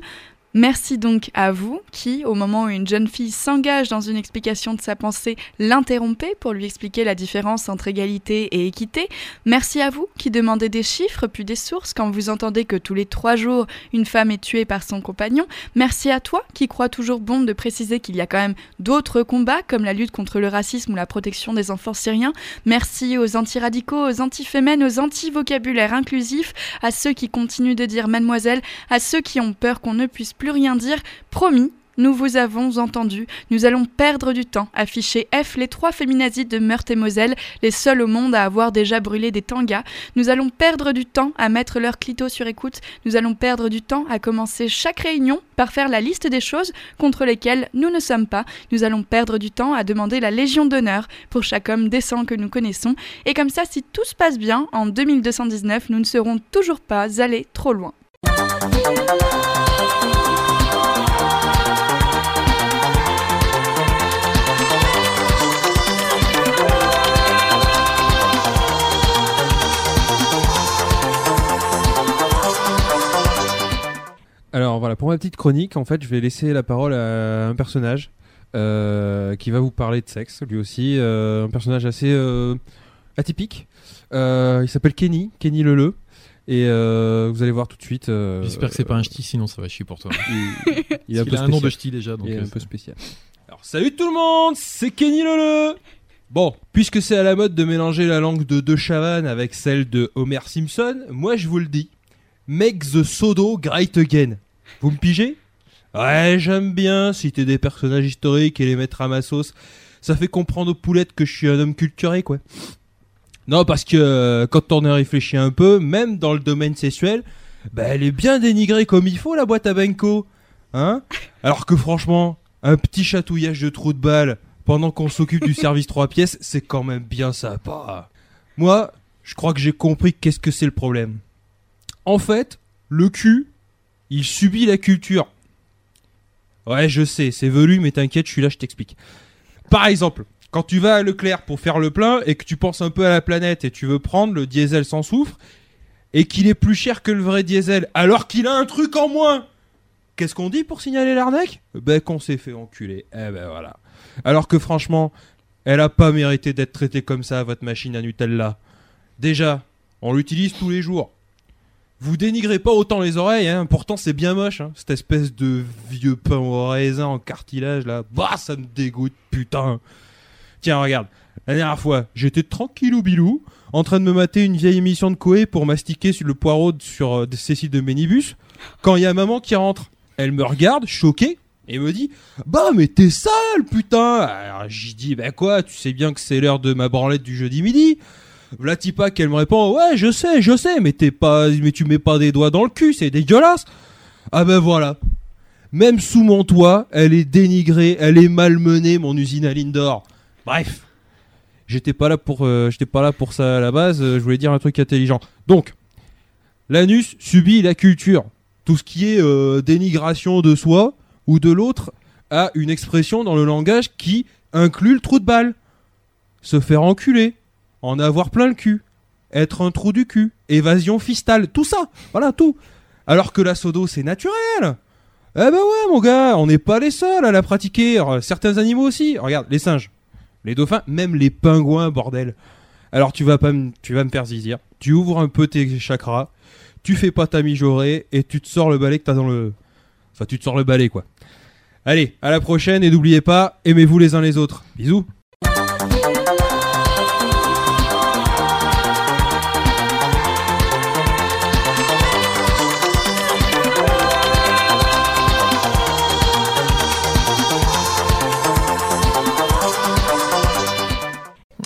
Merci donc à vous qui, au moment où une jeune fille s'engage dans une explication de sa pensée, l'interrompez pour lui expliquer la différence entre égalité et équité. Merci à vous qui demandez des chiffres puis des sources quand vous entendez que tous les trois jours une femme est tuée par son compagnon. Merci à toi qui crois toujours bon de préciser qu'il y a quand même d'autres combats comme la lutte contre le racisme ou la protection des enfants syriens. Merci aux antiradicaux, aux antifémènes, aux anti-vocabulaires inclusifs, à ceux qui continuent de dire mademoiselle, à ceux qui ont peur qu'on ne puisse plus rien dire. Promis, nous vous avons entendu, nous allons perdre du temps. Afficher F, les trois féminazis de Meurthe et Moselle, les seuls au monde à avoir déjà brûlé des tangas. Nous allons perdre du temps à mettre leur clito sur écoute. Nous allons perdre du temps à commencer chaque réunion par faire la liste des choses contre lesquelles nous ne sommes pas. Nous allons perdre du temps à demander la Légion d'honneur pour chaque homme décent que nous connaissons. Et comme ça, si tout se passe bien, en 2219, nous ne serons toujours pas allés trop loin. Voilà, pour ma petite chronique, en fait, je vais laisser la parole à un personnage euh, qui va vous parler de sexe, lui aussi, euh, un personnage assez euh, atypique. Il s'appelle Kenny, Kenny Leleu. Et vous allez voir tout de suite. J'espère que c'est pas un ch'ti, sinon ça va chier pour toi. Il, il est un Il peu a un nom de ch'ti déjà, donc Il est un peu spécial. Alors, salut tout le monde, c'est Kenny Leleu. Bon, puisque c'est à la mode de mélanger la langue de De Chavannes avec celle de Homer Simpson, moi je vous le dis, make the sodo great again. Vous me pigez? Ouais, j'aime bien citer des personnages historiques et les mettre à ma sauce. Ça fait comprendre aux poulettes que je suis un homme culturé, quoi. Non, parce que euh, quand on y réfléchit un peu, même dans le domaine sexuel, bah, elle est bien dénigrée comme il faut, la boîte à Benko. Hein? Alors que franchement, un petit chatouillage de trou de balle pendant qu'on s'occupe du service 3 pièces, c'est quand même bien sympa. Moi, je crois que j'ai compris qu'est-ce que c'est le problème. En fait, le cul, il subit la culture. Ouais, je sais, c'est velu, mais t'inquiète, je suis là, je t'explique. Par exemple, quand tu vas à Leclerc pour faire le plein et que tu penses un peu à la planète et tu veux prendre le diesel sans soufre et qu'il est plus cher que le vrai diesel alors qu'il a un truc en moins, qu'est-ce qu'on dit pour signaler l'arnaque? Ben qu'on s'est fait enculer. Eh ben voilà. Alors que franchement, elle a pas mérité d'être traitée comme ça, votre machine à Nutella. Déjà, on l'utilise tous les jours. Vous dénigrez pas autant les oreilles, hein. pourtant c'est bien moche, hein. cette espèce de vieux pain au raisin en cartilage là. Bah, ça me dégoûte, putain. Tiens, regarde, la dernière fois, j'étais tranquillou bilou, en train de me mater une vieille émission de Koé pour mastiquer sur le poireau sur euh, Cécile de Ménibus, quand il y a maman qui rentre. Elle me regarde, choquée, et me dit Bah, mais t'es sale, putain Alors j'y dis Bah quoi, tu sais bien que c'est l'heure de ma branlette du jeudi midi V'là Tipa qu'elle me répond Ouais, je sais, je sais, mais t'es pas, mais tu mets pas des doigts dans le cul, c'est dégueulasse Ah ben voilà Même sous mon toit, elle est dénigrée, elle est malmenée, mon usine à Lindor. Bref J'étais pas là pour, euh, j'étais pas là pour ça à la base. euh, je voulais dire un truc intelligent. Donc, l'anus subit la culture. Tout ce qui est euh, dénigration de soi ou de l'autre a une expression dans le langage qui inclut le trou de balle. Se faire enculer, en avoir plein le cul, être un trou du cul, évasion fistale, tout ça. Voilà tout. Alors que la sodo c'est naturel. Eh ben ouais mon gars, on n'est pas les seuls à la pratiquer. Alors, Certains animaux aussi. Regarde, les singes. Les dauphins, même les pingouins, bordel. Alors tu vas pas tu vas me faire zizir. Tu ouvres un peu tes chakras, tu fais pas ta mijaurée et tu te sors le balai que t'as dans le, enfin tu te sors le balai quoi. Allez, à la prochaine et n'oubliez pas, aimez-vous les uns les autres. Bisous.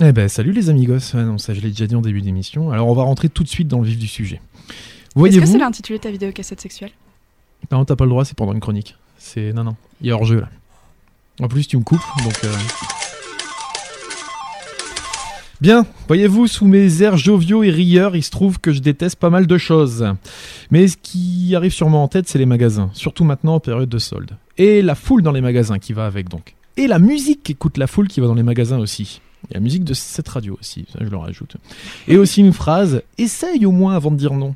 Eh ben, salut les amigos. Ah non, ça, je l'ai déjà dit en début d'émission. Alors, on va rentrer tout de suite dans le vif du sujet. Est-ce que c'est l'intitulé de ta vidéo cassette sexuelle? Non, t'as pas le droit, c'est pendant une chronique. C'est non, non, il y a hors jeu là. En plus, tu me coupes, donc. euh. Bien, voyez-vous, sous mes airs joviaux et rieurs, il se trouve que je déteste pas mal de choses. Mais ce qui arrive sûrement en tête, c'est les magasins, surtout maintenant en période de solde. Et la foule dans les magasins qui va avec donc. Et la musique qu'écoute la foule qui va dans les magasins aussi. A la musique de cette radio aussi, ça je le rajoute. Et aussi une phrase, essaye au moins avant de dire non.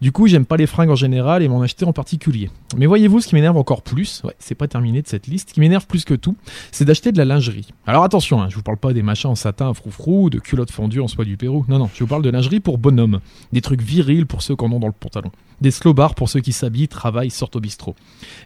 Du coup, j'aime pas les fringues en général et m'en acheter en particulier. Mais voyez-vous, ce qui m'énerve encore plus, ouais, c'est pas terminé de cette liste, qui m'énerve plus que tout, c'est d'acheter de la lingerie. Alors attention, hein, je vous parle pas des machins en satin à froufrou ou de culottes fendues en soie du Pérou. Non, non, je vous parle de lingerie pour bonhomme. Des trucs virils pour ceux qui en ont dans le pantalon. Des slow bars pour ceux qui s'habillent, travaillent, sortent au bistrot.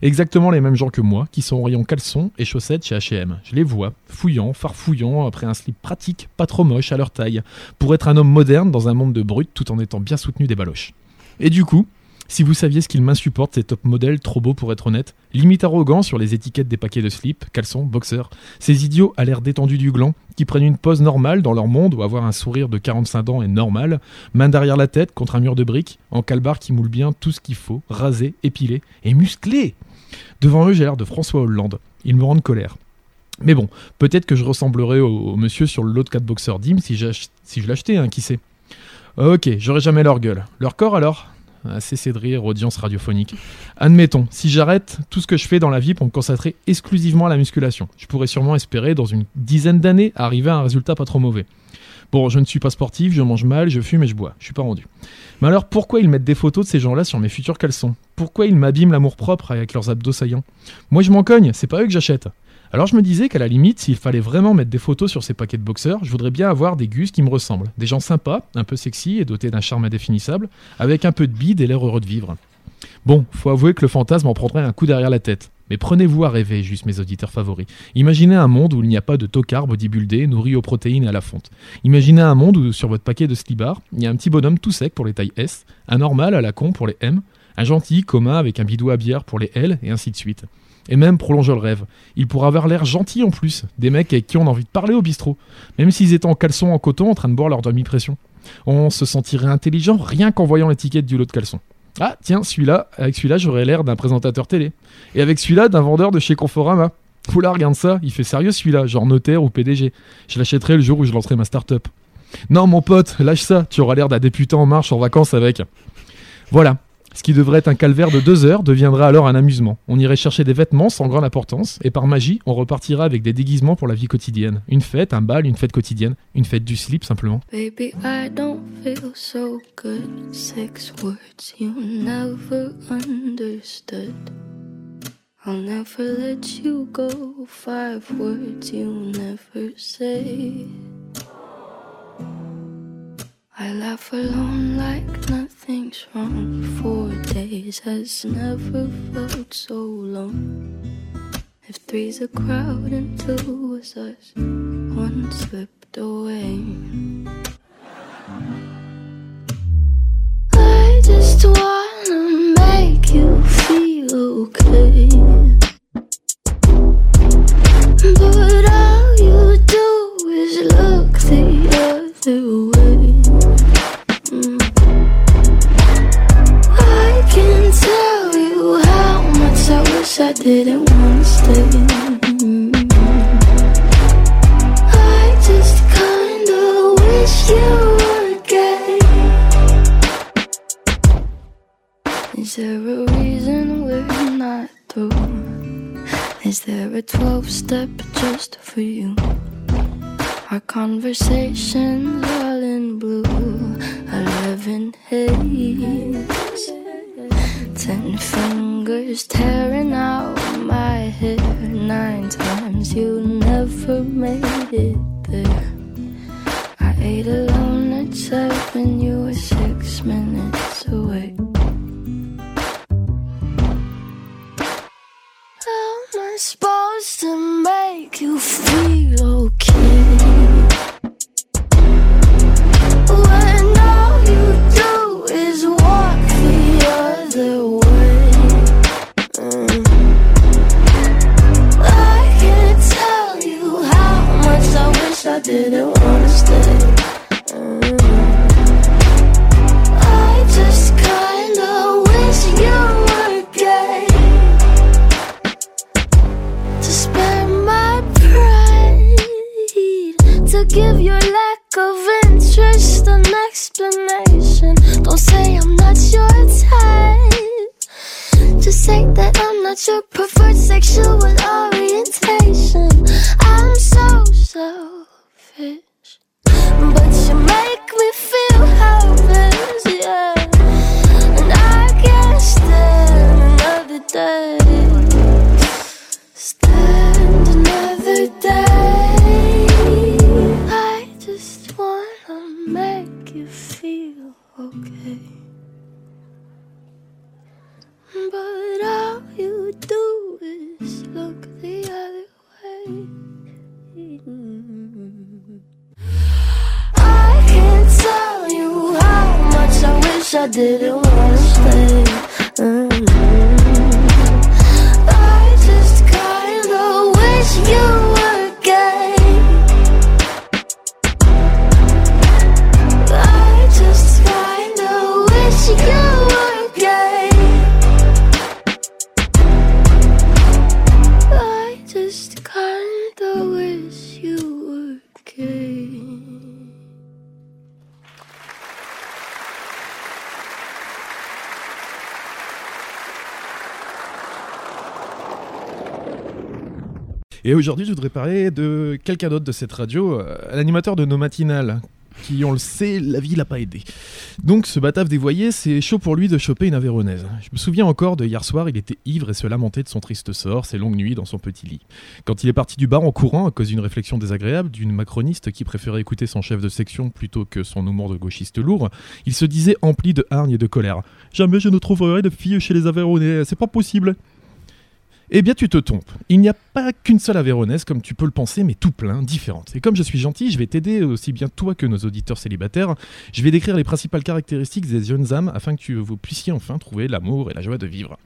Exactement les mêmes gens que moi, qui sont au rayon caleçons et chaussettes chez H&M. Je les vois, fouillant, farfouillant, après un slip pratique, pas trop moche à leur taille, pour être un homme moderne dans un monde de brut tout en étant bien soutenu des baloches. Et du coup, si vous saviez ce qu'ils m'insupportent, ces top modèles trop beaux pour être honnête, limite arrogants sur les étiquettes des paquets de slip, caleçons, boxers, ces idiots à l'air détendu du gland, qui prennent une pose normale dans leur monde ou avoir un sourire de 45 ans est normal, main derrière la tête contre un mur de briques, en calbar qui moule bien tout ce qu'il faut, rasé, épilé et musclé. Devant eux, j'ai l'air de François Hollande. Ils me rendent colère. Mais bon, peut-être que je ressemblerai au, monsieur sur le lot de 4 boxers Dim si, si je l'achetais, hein, qui sait. Ok, j'aurai jamais leur gueule. Leur corps alors? Ah, Cessez de rire, audience radiophonique. Admettons, si j'arrête tout ce que je fais dans la vie pour me concentrer exclusivement à la musculation, je pourrais sûrement espérer, dans une dizaine d'années, arriver à un résultat pas trop mauvais. Bon, je ne suis pas sportif, je mange mal, je fume et je bois. Je suis pas rendu. Mais alors pourquoi ils mettent des photos de ces gens-là sur mes futurs caleçons? Pourquoi ils m'abîment l'amour propre avec leurs abdos saillants? Moi je m'en cogne, c'est pas eux que j'achète. Alors je me disais qu'à la limite, s'il fallait vraiment mettre des photos sur ces paquets de boxeurs, je voudrais bien avoir des gus qui me ressemblent. Des gens sympas, un peu sexy et dotés d'un charme indéfinissable, avec un peu de bide et l'air heureux de vivre. Bon, faut avouer que le fantasme en prendrait un coup derrière la tête. Mais prenez-vous à rêver, juste mes auditeurs favoris. Imaginez un monde où il n'y a pas de tocard bodybuildé, nourri aux protéines et à la fonte. Imaginez un monde où sur votre paquet de slibar, il y a un petit bonhomme tout sec pour les tailles S, un normal à la con pour les M, un gentil commun avec un bidou à bière pour les L, et ainsi de suite. Et même, prolonge le rêve, il pourra avoir l'air gentil en plus, des mecs avec qui on a envie de parler au bistrot, même s'ils étaient en caleçon en coton en train de boire leur demi-pression. On se sentirait intelligent rien qu'en voyant l'étiquette du lot de caleçon. Ah, tiens, celui-là, avec celui-là, j'aurais l'air d'un présentateur télé. Et avec celui-là, d'un vendeur de chez Conforama. Oula, regarde ça, il fait sérieux celui-là, genre notaire ou PDG. Je l'achèterai le jour où je lancerai ma start-up. Non, mon pote, lâche ça, tu auras l'air d'un député en marche en vacances avec. Voilà. Ce qui devrait être un calvaire de deux heures deviendra alors un amusement. On irait chercher des vêtements sans grande importance, et par magie, on repartira avec des déguisements pour la vie quotidienne. Une fête, un bal, une fête quotidienne, une fête du slip simplement. Baby, I don't feel so good. Six words you never understood. I'll never let you go. Five words you never say. I laugh alone like nothing's wrong. Four days has never felt so long. If three's a crowd and two was us, one slipped away. I just wanna make you feel okay. But all you do is look the other way. Much I wish I didn't wanna stay. Mm. I just kinda wish you were gay. Is there a reason we're not through? Is there a 12 step just for you? Our conversations all in blue, 11 haze. Ten fingers tearing seven, you I didn't wanna stay. Aujourd'hui, je voudrais parler de quelqu'un d'autre de cette radio, euh, l'animateur de nos matinales, qui, on le sait, la vie l'a pas aidé. Donc, ce batave dévoyé, c'est chaud pour lui de choper une avéronaise. Je me souviens encore de hier soir, il était ivre et se lamentait de son triste sort, ses longues nuits dans son petit lit. Quand il est parti du bar en courant à cause d'une réflexion désagréable d'une macroniste qui préférait écouter son chef de section plutôt que son humour de gauchiste lourd, il se disait empli de hargne et de colère. Jamais je ne trouverai de fille chez les Aveyronais, c'est pas possible. Eh bien, tu te trompes. Il n'y a pas qu'une seule Aveyronnaise, comme tu peux le penser, mais tout plein, différentes. Et comme je suis gentil, je vais t'aider aussi bien toi que nos auditeurs célibataires. Je vais décrire les principales caractéristiques des jeunes âmes afin que tu, vous puissiez enfin trouver l'amour et la joie de vivre.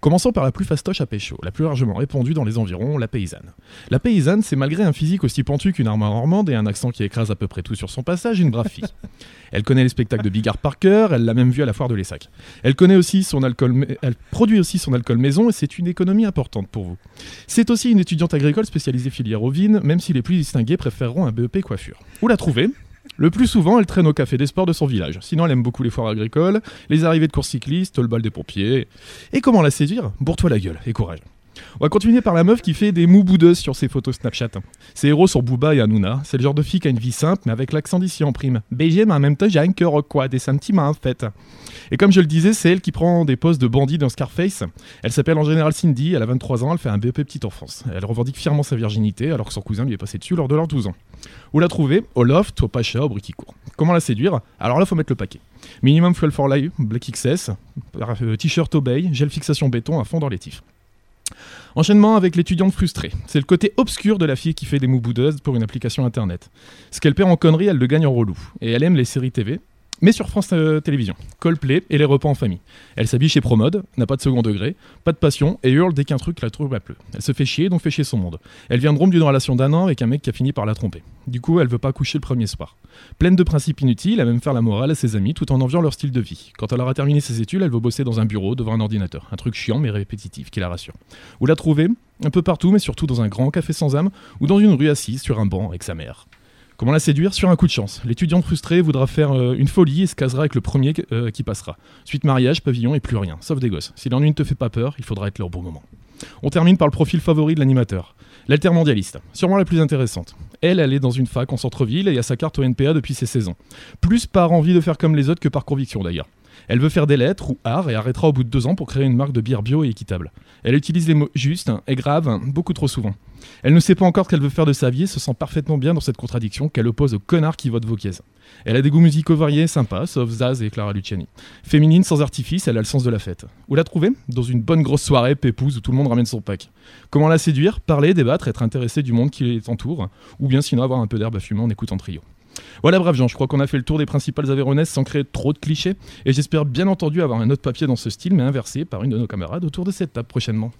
Commençons par la plus fastoche à pécho, la plus largement répandue dans les environs, la paysanne. La paysanne, c'est malgré un physique aussi pentu qu'une armoire normande et un accent qui écrase à peu près tout sur son passage, une brave fille. Elle connaît les spectacles de Bigard par cœur, elle l'a même vu à la foire de l'Essac. Elle connaît aussi son alcool, ma- elle produit aussi son alcool maison et c'est une économie importante pour vous. C'est aussi une étudiante agricole spécialisée filière ovine, même si les plus distingués préféreront un BEP coiffure. Où la trouver? Le plus souvent, elle traîne au café des sports de son village. Sinon, elle aime beaucoup les foires agricoles, les arrivées de courses cyclistes, le bal des pompiers. Et comment la séduire Bourre-toi la gueule et courage. On va continuer par la meuf qui fait des mous boudeuses sur ses photos Snapchat. Ses héros sont Booba et Hanouna. C'est le genre de fille qui a une vie simple, mais avec l'accent d'ici en prime. BG, mais en même temps, j'ai un cœur, quoi, des sentiments, en fait. Et comme je le disais, c'est elle qui prend des postes de bandit dans Scarface. Elle s'appelle en général Cindy, elle a 23 ans, elle fait un BEP petite enfance. Elle revendique fièrement sa virginité, alors que son cousin lui est passé dessus lors de leurs 12 ans. Où la trouver? Au loft, au Pacha, au Briquicourt. Comment la séduire? Alors là, faut mettre le paquet. Minimum fuel for life, Black XS, euh, t-shirt Obey, gel fixation béton à fond dans les tifs. Enchaînement avec l'étudiante frustrée. C'est le côté obscur de la fille qui fait des mous boudeuses pour une application internet. Ce qu'elle perd en conneries, elle le gagne en relou. Et elle aime les séries TV, mais sur France euh, Télévisions. Coldplay et les repas en famille. Elle s'habille chez Promode, n'a pas de second degré, pas de passion et hurle dès qu'un truc la trouve à pleu. Elle se fait chier, donc fait chier son monde. Elle vient de rompre d'une relation d'un an avec un mec qui a fini par la tromper. Du coup, elle veut pas coucher le premier soir. Pleine de principes inutiles, elle va même faire la morale à ses amis tout en enviant leur style de vie. Quand elle aura terminé ses études, elle veut bosser dans un bureau devant un ordinateur. Un truc chiant mais répétitif qui la rassure. Où la trouver Un peu partout, mais surtout dans un grand café sans âme ou dans une rue assise sur un banc avec sa mère. Comment la séduire Sur un coup de chance. L'étudiante frustrée voudra faire euh, une folie et se casera avec le premier euh, qui passera. Suite mariage, pavillon et plus rien, sauf des gosses. Si l'ennui ne te fait pas peur, il faudra être là au bon moment. On termine par le profil favori de l'animateur. L'altermondialiste, sûrement la plus intéressante. Elle, elle est dans une fac en centre-ville et a sa carte au NPA depuis ses 16 ans. Plus par envie de faire comme les autres que par conviction d'ailleurs. Elle veut faire des lettres ou art et arrêtera au bout de deux ans pour créer une marque de bière bio et équitable. Elle utilise les mots justes et graves beaucoup trop souvent. Elle ne sait pas encore ce qu'elle veut faire de sa vie et se sent parfaitement bien dans cette contradiction qu'elle oppose aux connards qui votent Vauquiez. Elle a des goûts musicaux variés sympas, sauf Zaz et Clara Luciani. Féminine sans artifice, elle a le sens de la fête. Où la trouver? Dans une bonne grosse soirée pépouse où tout le monde ramène son pack. Comment la séduire? Parler, débattre, être intéressé du monde qui les entoure, ou bien sinon avoir un peu d'herbe à fumer en écoutant trio. Voilà, bref, Jean, je crois qu'on a fait le tour des principales Aveyronaises sans créer trop de clichés, et j'espère bien entendu avoir un autre papier dans ce style, mais inversé par une de nos camarades autour de cette table prochainement.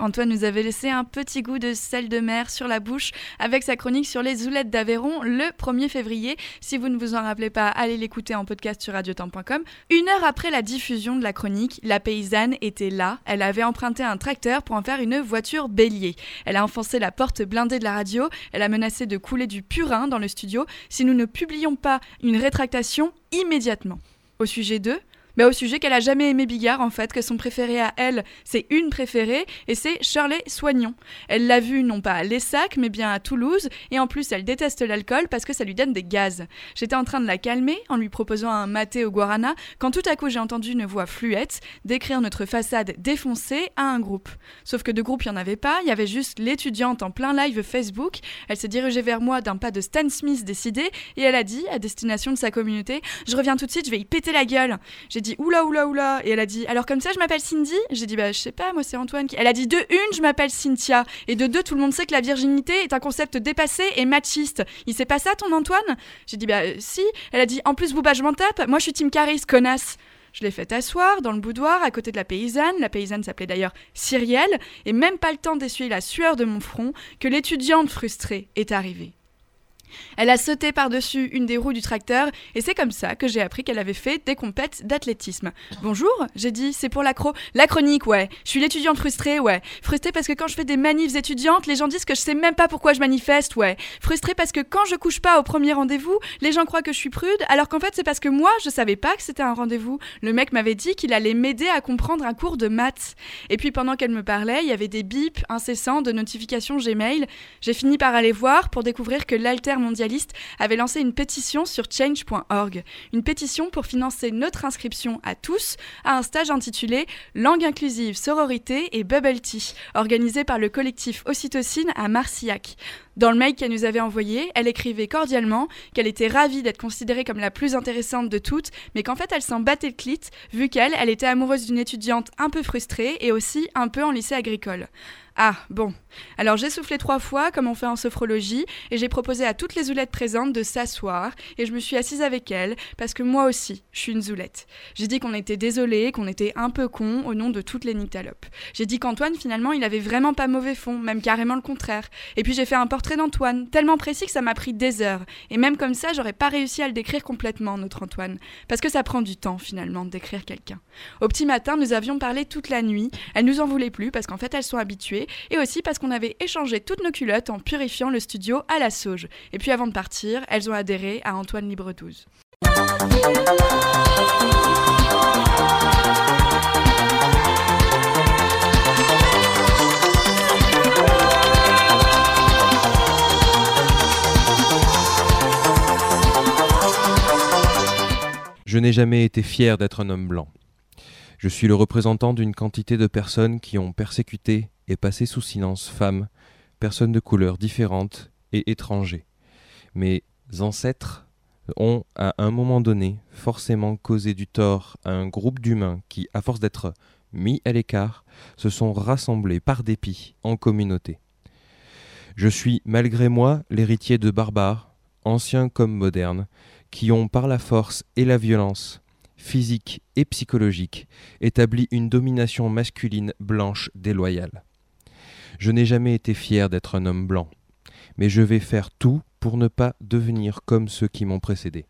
Antoine nous avait laissé un petit goût de sel de mer sur la bouche avec sa chronique sur les oulettes d'Aveyron le 1er février. Si vous ne vous en rappelez pas, allez l'écouter en podcast sur radiotemps.com. Une heure après la diffusion de la chronique, la paysanne était là. Elle avait emprunté un tracteur pour en faire une voiture bélier. Elle a enfoncé la porte blindée de la radio. Elle a menacé de couler du purin dans le studio si nous ne publions pas une rétractation immédiatement. Au sujet 2, bah, au sujet qu'elle a jamais aimé Bigard en fait, que son préféré à elle, c'est une préférée et c'est Shirley Soignon. Elle l'a vue non pas à Lessac mais bien à Toulouse et en plus elle déteste l'alcool parce que ça lui donne des gaz. J'étais en train de la calmer en lui proposant un maté au guarana quand tout à coup j'ai entendu une voix fluette décrire notre façade défoncée à un groupe. Sauf que de groupe il n'y en avait pas, il y avait juste l'étudiante en plein live Facebook. Elle s'est dirigée vers moi d'un pas de Stan Smith décidé et elle a dit à destination de sa communauté "Je reviens tout de suite, je vais y péter la gueule." Oula oula oula. Et elle a dit alors comme ça je m'appelle Cindy? J'ai dit bah je sais pas moi c'est Antoine qui. Elle a dit de une je m'appelle Cynthia. Et de deux tout le monde sait que la virginité est un concept dépassé et machiste. Il sait pas ça ton Antoine? J'ai dit bah euh, si. Elle a dit en plus bah je m'en tape. Moi je suis Tim Caris connasse. Je l'ai fait asseoir dans le boudoir à côté de la paysanne. La paysanne s'appelait d'ailleurs Cyrielle, et même pas le temps d'essuyer la sueur de mon front que l'étudiante frustrée est arrivée. Elle a sauté par-dessus une des roues du tracteur et c'est comme ça que j'ai appris qu'elle avait fait des compètes d'athlétisme. Bonjour, j'ai dit, c'est pour. La chronique, ouais. Je suis l'étudiante frustrée, ouais. Frustrée parce que quand je fais des manifs étudiantes, les gens disent que je sais même pas pourquoi je manifeste, ouais. Frustrée parce que quand je couche pas au premier rendez-vous, les gens croient que je suis prude, alors qu'en fait c'est parce que moi je savais pas que c'était un rendez-vous. Le mec m'avait dit qu'il allait m'aider à comprendre un cours de maths. Et puis pendant qu'elle me parlait, il y avait des bips incessants de notifications Gmail. J'ai fini par aller voir pour découvrir que l'alter mondialiste avait lancé une pétition sur change.org, une pétition pour financer notre inscription à tous à un stage intitulé Langue inclusive, sororité et bubble tea, organisé par le collectif Ocytocine à Marcillac. Dans le mail qu'elle nous avait envoyé, elle écrivait cordialement qu'elle était ravie d'être considérée comme la plus intéressante de toutes, mais qu'en fait elle s'en battait le clit, vu qu'elle, elle était amoureuse d'une étudiante un peu frustrée et aussi un peu en lycée agricole. Ah, bon. Alors j'ai soufflé trois fois, comme on fait en sophrologie, et j'ai proposé à toutes les zoulettes présentes de s'asseoir, et je me suis assise avec elles, parce que moi aussi, je suis une zoulette. J'ai dit qu'on était désolé, qu'on était un peu con au nom de toutes les nyctalopes. J'ai dit qu'Antoine, finalement, il avait vraiment pas mauvais fond, même carrément le contraire. Et puis j'ai fait un portrait d'Antoine, tellement précis que ça m'a pris des heures. Et même comme ça, j'aurais pas réussi à le décrire complètement, notre Antoine. Parce que ça prend du temps, finalement, de décrire quelqu'un. Au petit matin, nous avions parlé toute la nuit. Elles nous en voulaient plus, parce qu'en fait, elles sont habituées et aussi parce qu'on avait échangé toutes nos culottes en purifiant le studio à la sauge. Et puis avant de partir, elles ont adhéré à Antoine Libre 12. Je n'ai jamais été fier d'être un homme blanc. Je suis le représentant d'une quantité de personnes qui ont persécuté et passé sous silence femmes, personnes de couleurs différentes et étrangers. Mes ancêtres ont, à un moment donné, forcément causé du tort à un groupe d'humains qui, à force d'être mis à l'écart, se sont rassemblés par dépit en communauté. Je suis, malgré moi, l'héritier de barbares, anciens comme modernes, qui ont, par la force et la violence, physique et psychologique, établi une domination masculine blanche déloyale. Je n'ai jamais été fier d'être un homme blanc, mais je vais faire tout pour ne pas devenir comme ceux qui m'ont précédé.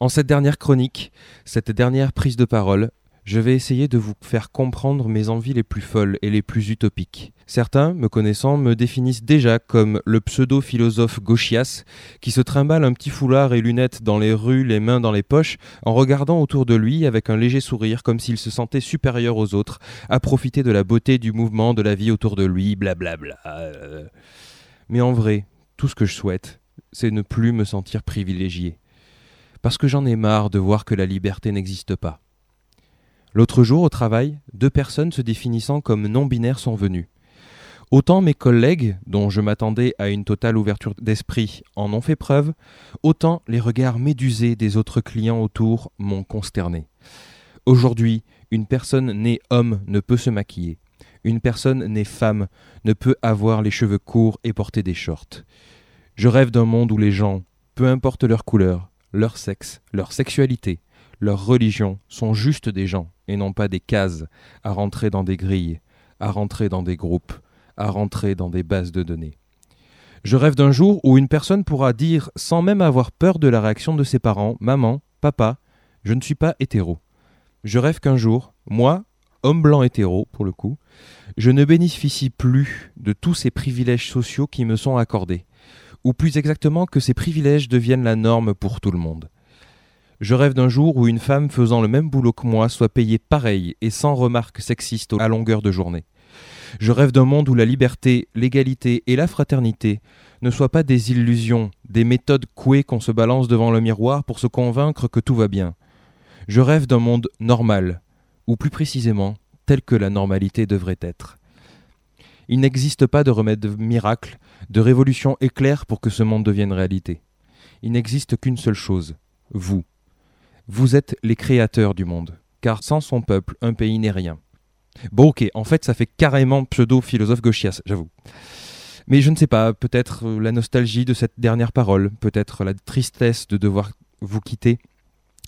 En cette dernière chronique, cette dernière prise de parole, je vais essayer de vous faire comprendre mes envies les plus folles et les plus utopiques. Certains, me connaissant, me définissent déjà comme le pseudo-philosophe gauchias qui se trimballe un petit foulard et lunettes dans les rues, les mains dans les poches, en regardant autour de lui avec un léger sourire comme s'il se sentait supérieur aux autres, à profiter de la beauté du mouvement de la vie autour de lui, blablabla. Mais en vrai, tout ce que je souhaite, c'est ne plus me sentir privilégié. Parce que j'en ai marre de voir que la liberté n'existe pas. L'autre jour, au travail, deux personnes se définissant comme non-binaires sont venues. Autant mes collègues, dont je m'attendais à une totale ouverture d'esprit, en ont fait preuve, autant les regards médusés des autres clients autour m'ont consterné. Aujourd'hui, une personne née homme ne peut se maquiller. Une personne née femme ne peut avoir les cheveux courts et porter des shorts. Je rêve d'un monde où les gens, peu importe leur couleur, leur sexe, leur sexualité, leur religion, sont juste des gens et non pas des cases à rentrer dans des grilles, à rentrer dans des groupes, à rentrer dans des bases de données. Je rêve d'un jour où une personne pourra dire, sans même avoir peur de la réaction de ses parents, Maman, papa, je ne suis pas hétéro. Je rêve qu'un jour, moi, homme blanc hétéro pour le coup, je ne bénéficie plus de tous ces privilèges sociaux qui me sont accordés, ou plus exactement que ces privilèges deviennent la norme pour tout le monde. Je rêve d'un jour où une femme faisant le même boulot que moi soit payée pareil et sans remarques sexistes à longueur de journée. Je rêve d'un monde où la liberté, l'égalité et la fraternité ne soient pas des illusions, des méthodes couées qu'on se balance devant le miroir pour se convaincre que tout va bien. Je rêve d'un monde normal, ou plus précisément, tel que la normalité devrait être. Il n'existe pas de remède miracle, de révolution éclair pour que ce monde devienne réalité. Il n'existe qu'une seule chose, vous. Vous êtes les créateurs du monde, car sans son peuple, un pays n'est rien. Bon ok, en fait ça fait carrément pseudo-philosophe gauchias, j'avoue. Mais je ne sais pas, peut-être euh, la nostalgie de cette dernière parole, peut-être la tristesse de devoir vous quitter,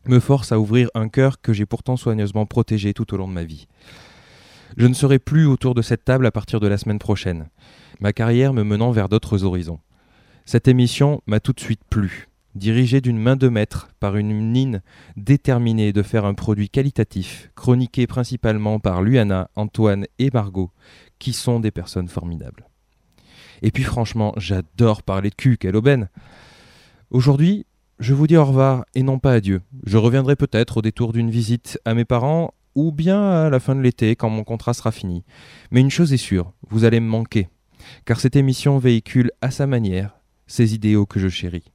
me force à ouvrir un cœur que j'ai pourtant soigneusement protégé tout au long de ma vie. Je ne serai plus autour de cette table à partir de la semaine prochaine, ma carrière me menant vers d'autres horizons. Cette émission m'a tout de suite plu dirigé d'une main de maître par une mine déterminée de faire un produit qualitatif, chroniqué principalement par Luana, Antoine et Margot, qui sont des personnes formidables. Et puis franchement, j'adore parler de cul, quelle aubaine Aujourd'hui, je vous dis au revoir et non pas adieu. Je reviendrai peut-être au détour d'une visite à mes parents ou bien à la fin de l'été quand mon contrat sera fini. Mais une chose est sûre, vous allez me manquer, car cette émission véhicule à sa manière ces idéaux que je chéris.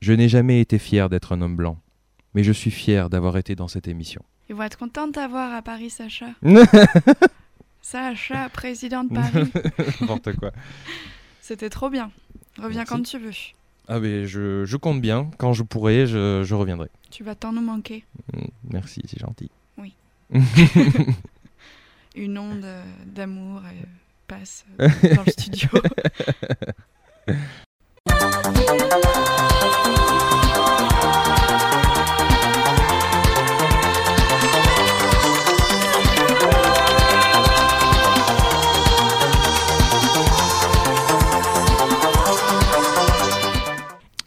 Je n'ai jamais été fier d'être un homme blanc, mais je suis fier d'avoir été dans cette émission. Ils vont être contents de t'avoir à Paris, Sacha. Sacha, président de Paris. N'importe quoi. C'était trop bien. Reviens Merci. quand tu veux. Ah mais je, je compte bien, quand je pourrai, je, je reviendrai. Tu vas tant nous manquer. Mm, Merci, c'est gentil. Oui. Une onde euh, d'amour euh, passe dans le studio.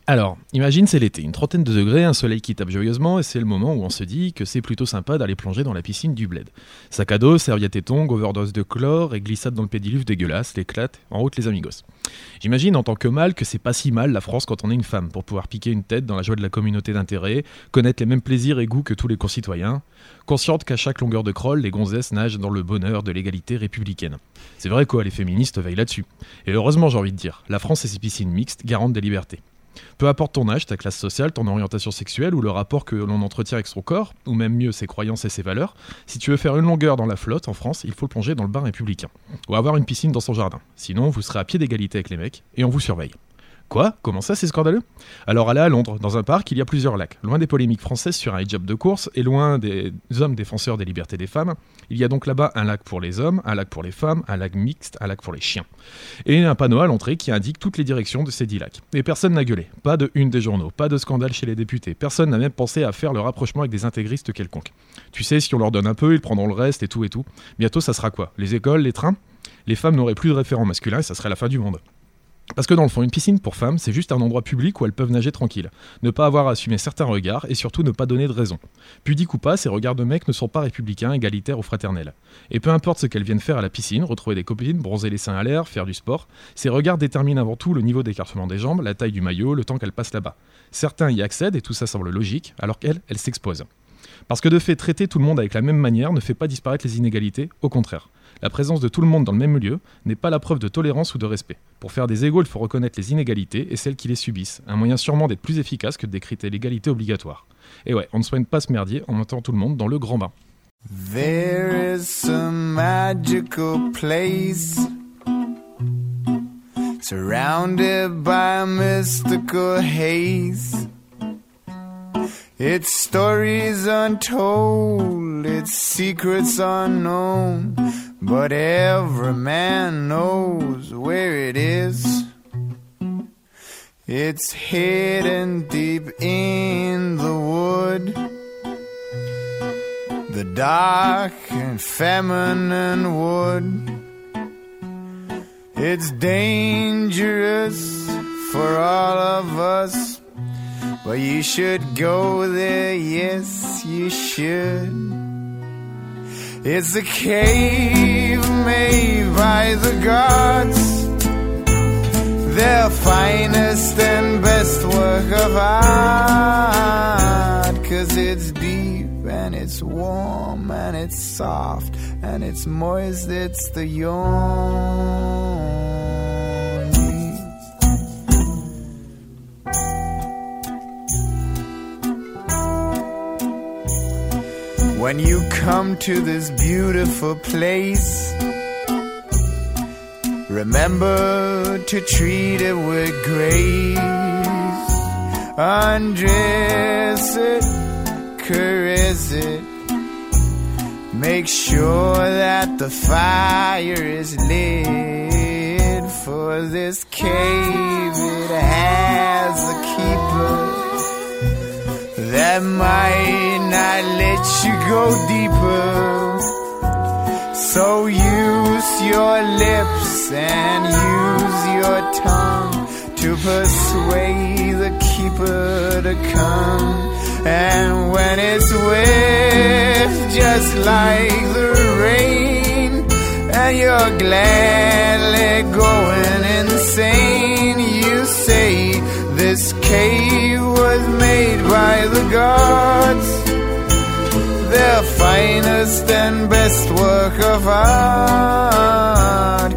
Alors, imagine c'est l'été, une trentaine de degrés, un soleil qui tape joyeusement, et c'est le moment où on se dit que c'est plutôt sympa d'aller plonger dans la piscine du bled. Sac à dos, serviette et tongs, overdose de chlore et glissade dans le pédiluve dégueulasse, l'éclate, en route les amigos. J'imagine en tant que mâle que c'est pas si mal la France quand on est une femme, pour pouvoir piquer une tête dans la joie de la communauté d'intérêt, connaître les mêmes plaisirs et goûts que tous les concitoyens, consciente qu'à chaque longueur de crawl, les gonzesses nagent dans le bonheur de l'égalité républicaine. C'est vrai quoi, les féministes veillent là-dessus. Et heureusement j'ai envie de dire, la France et ses piscines mixtes garantent des libertés. Peu importe ton âge, ta classe sociale, ton orientation sexuelle ou le rapport que l'on entretient avec son corps, ou même mieux ses croyances et ses valeurs, si tu veux faire une longueur dans la flotte en France, il faut plonger dans le bain républicain. Ou avoir une piscine dans son jardin. Sinon, vous serez à pied d'égalité avec les mecs et on vous surveille. Quoi? Comment ça, c'est scandaleux? Alors allez à Londres, dans un parc, il y a plusieurs lacs. Loin des polémiques françaises sur un hijab de course et loin des hommes défenseurs des libertés des femmes, il y a donc là-bas un lac pour les hommes, un lac pour les femmes, un lac mixte, un lac pour les chiens. Et un panneau à l'entrée qui indique toutes les directions de ces dix lacs. Et personne n'a gueulé. Pas de une des journaux, pas de scandale chez les députés. Personne n'a même pensé à faire le rapprochement avec des intégristes quelconques. Tu sais, si on leur donne un peu, ils prendront le reste et tout et tout. Bientôt, ça sera quoi? Les écoles, les trains? Les femmes n'auraient plus de référents masculins et ça serait la fin du monde. Parce que dans le fond, une piscine pour femmes, c'est juste un endroit public où elles peuvent nager tranquilles, ne pas avoir à assumer certains regards et surtout ne pas donner de raison. Pudique ou pas, ces regards de mecs ne sont pas républicains, égalitaires ou fraternels. Et peu importe ce qu'elles viennent faire à la piscine, retrouver des copines, bronzer les seins à l'air, faire du sport, ces regards déterminent avant tout le niveau d'écartement des jambes, la taille du maillot, le temps qu'elles passent là-bas. Certains y accèdent et tout ça semble logique, alors qu'elles, elles s'exposent. Parce que de fait, traiter tout le monde avec la même manière ne fait pas disparaître les inégalités, au contraire. La présence de tout le monde dans le même lieu n'est pas la preuve de tolérance ou de respect. Pour faire des égaux, il faut reconnaître les inégalités et celles qui les subissent, un moyen sûrement d'être plus efficace que de l'égalité obligatoire. Et ouais, on ne soigne pas ce merdier en mettant tout le monde dans le grand bain. There is some magical place surrounded by mystical haze. Its stories untold, its secrets unknown, but every man knows where it is. It's hidden deep in the wood. the dark and feminine wood. It's dangerous for all of us, but you should go there, yes, you should. It's a cave made by the gods, their finest and best work of art, cause it's deep and it's warm and it's soft and it's moist, it's the yawn. When you come to this beautiful place, remember to treat it with grace. Undress it, caress it. Make sure that the fire is lit. For this cave, it has a keeper that might not let you go deeper. So use your lips and use your tongue to persuade the keeper to come. And when it's wet, just like the rain, and you're gladly going insane, you say, cave was made by the gods, their finest and best work of art.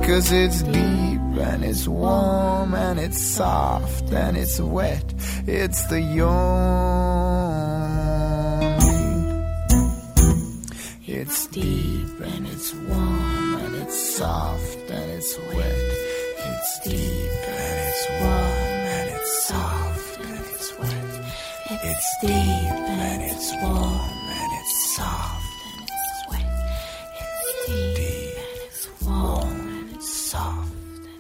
Cause it's deep and it's warm and it's soft and it's wet. It's the yawn. It's deep and it's warm and it's soft and it's wet. It's deep and it's warm wet. It's deep and it's warm and it's soft and it's wet. It's deep and it's warm and it's soft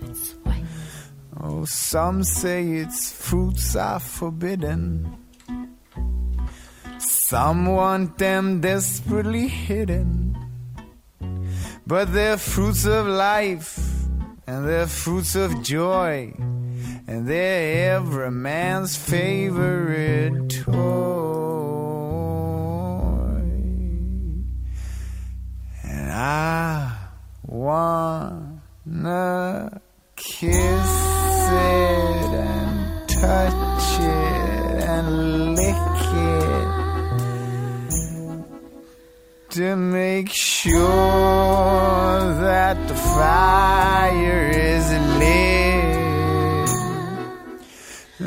and it's wet. Oh, some say its fruits are forbidden. Some want them desperately hidden. But they're fruits of life, and they're fruits of joy, and they're every man's favorite toy. And I wanna kiss it and touch it and to make sure that the fire is lit.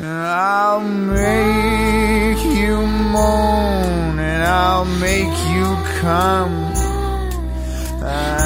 I'll make you moan and I'll make you come. Ah.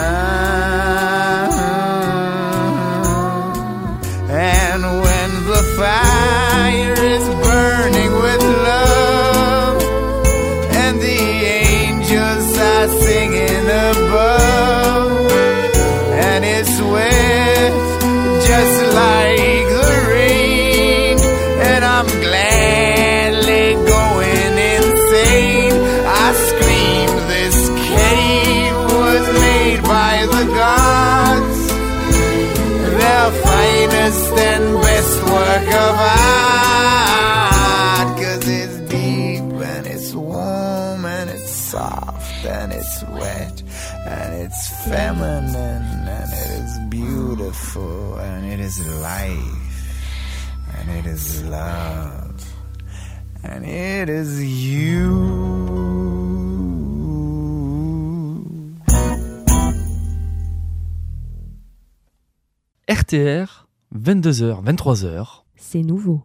It is you. RTR, 22h, 23h. C'est nouveau.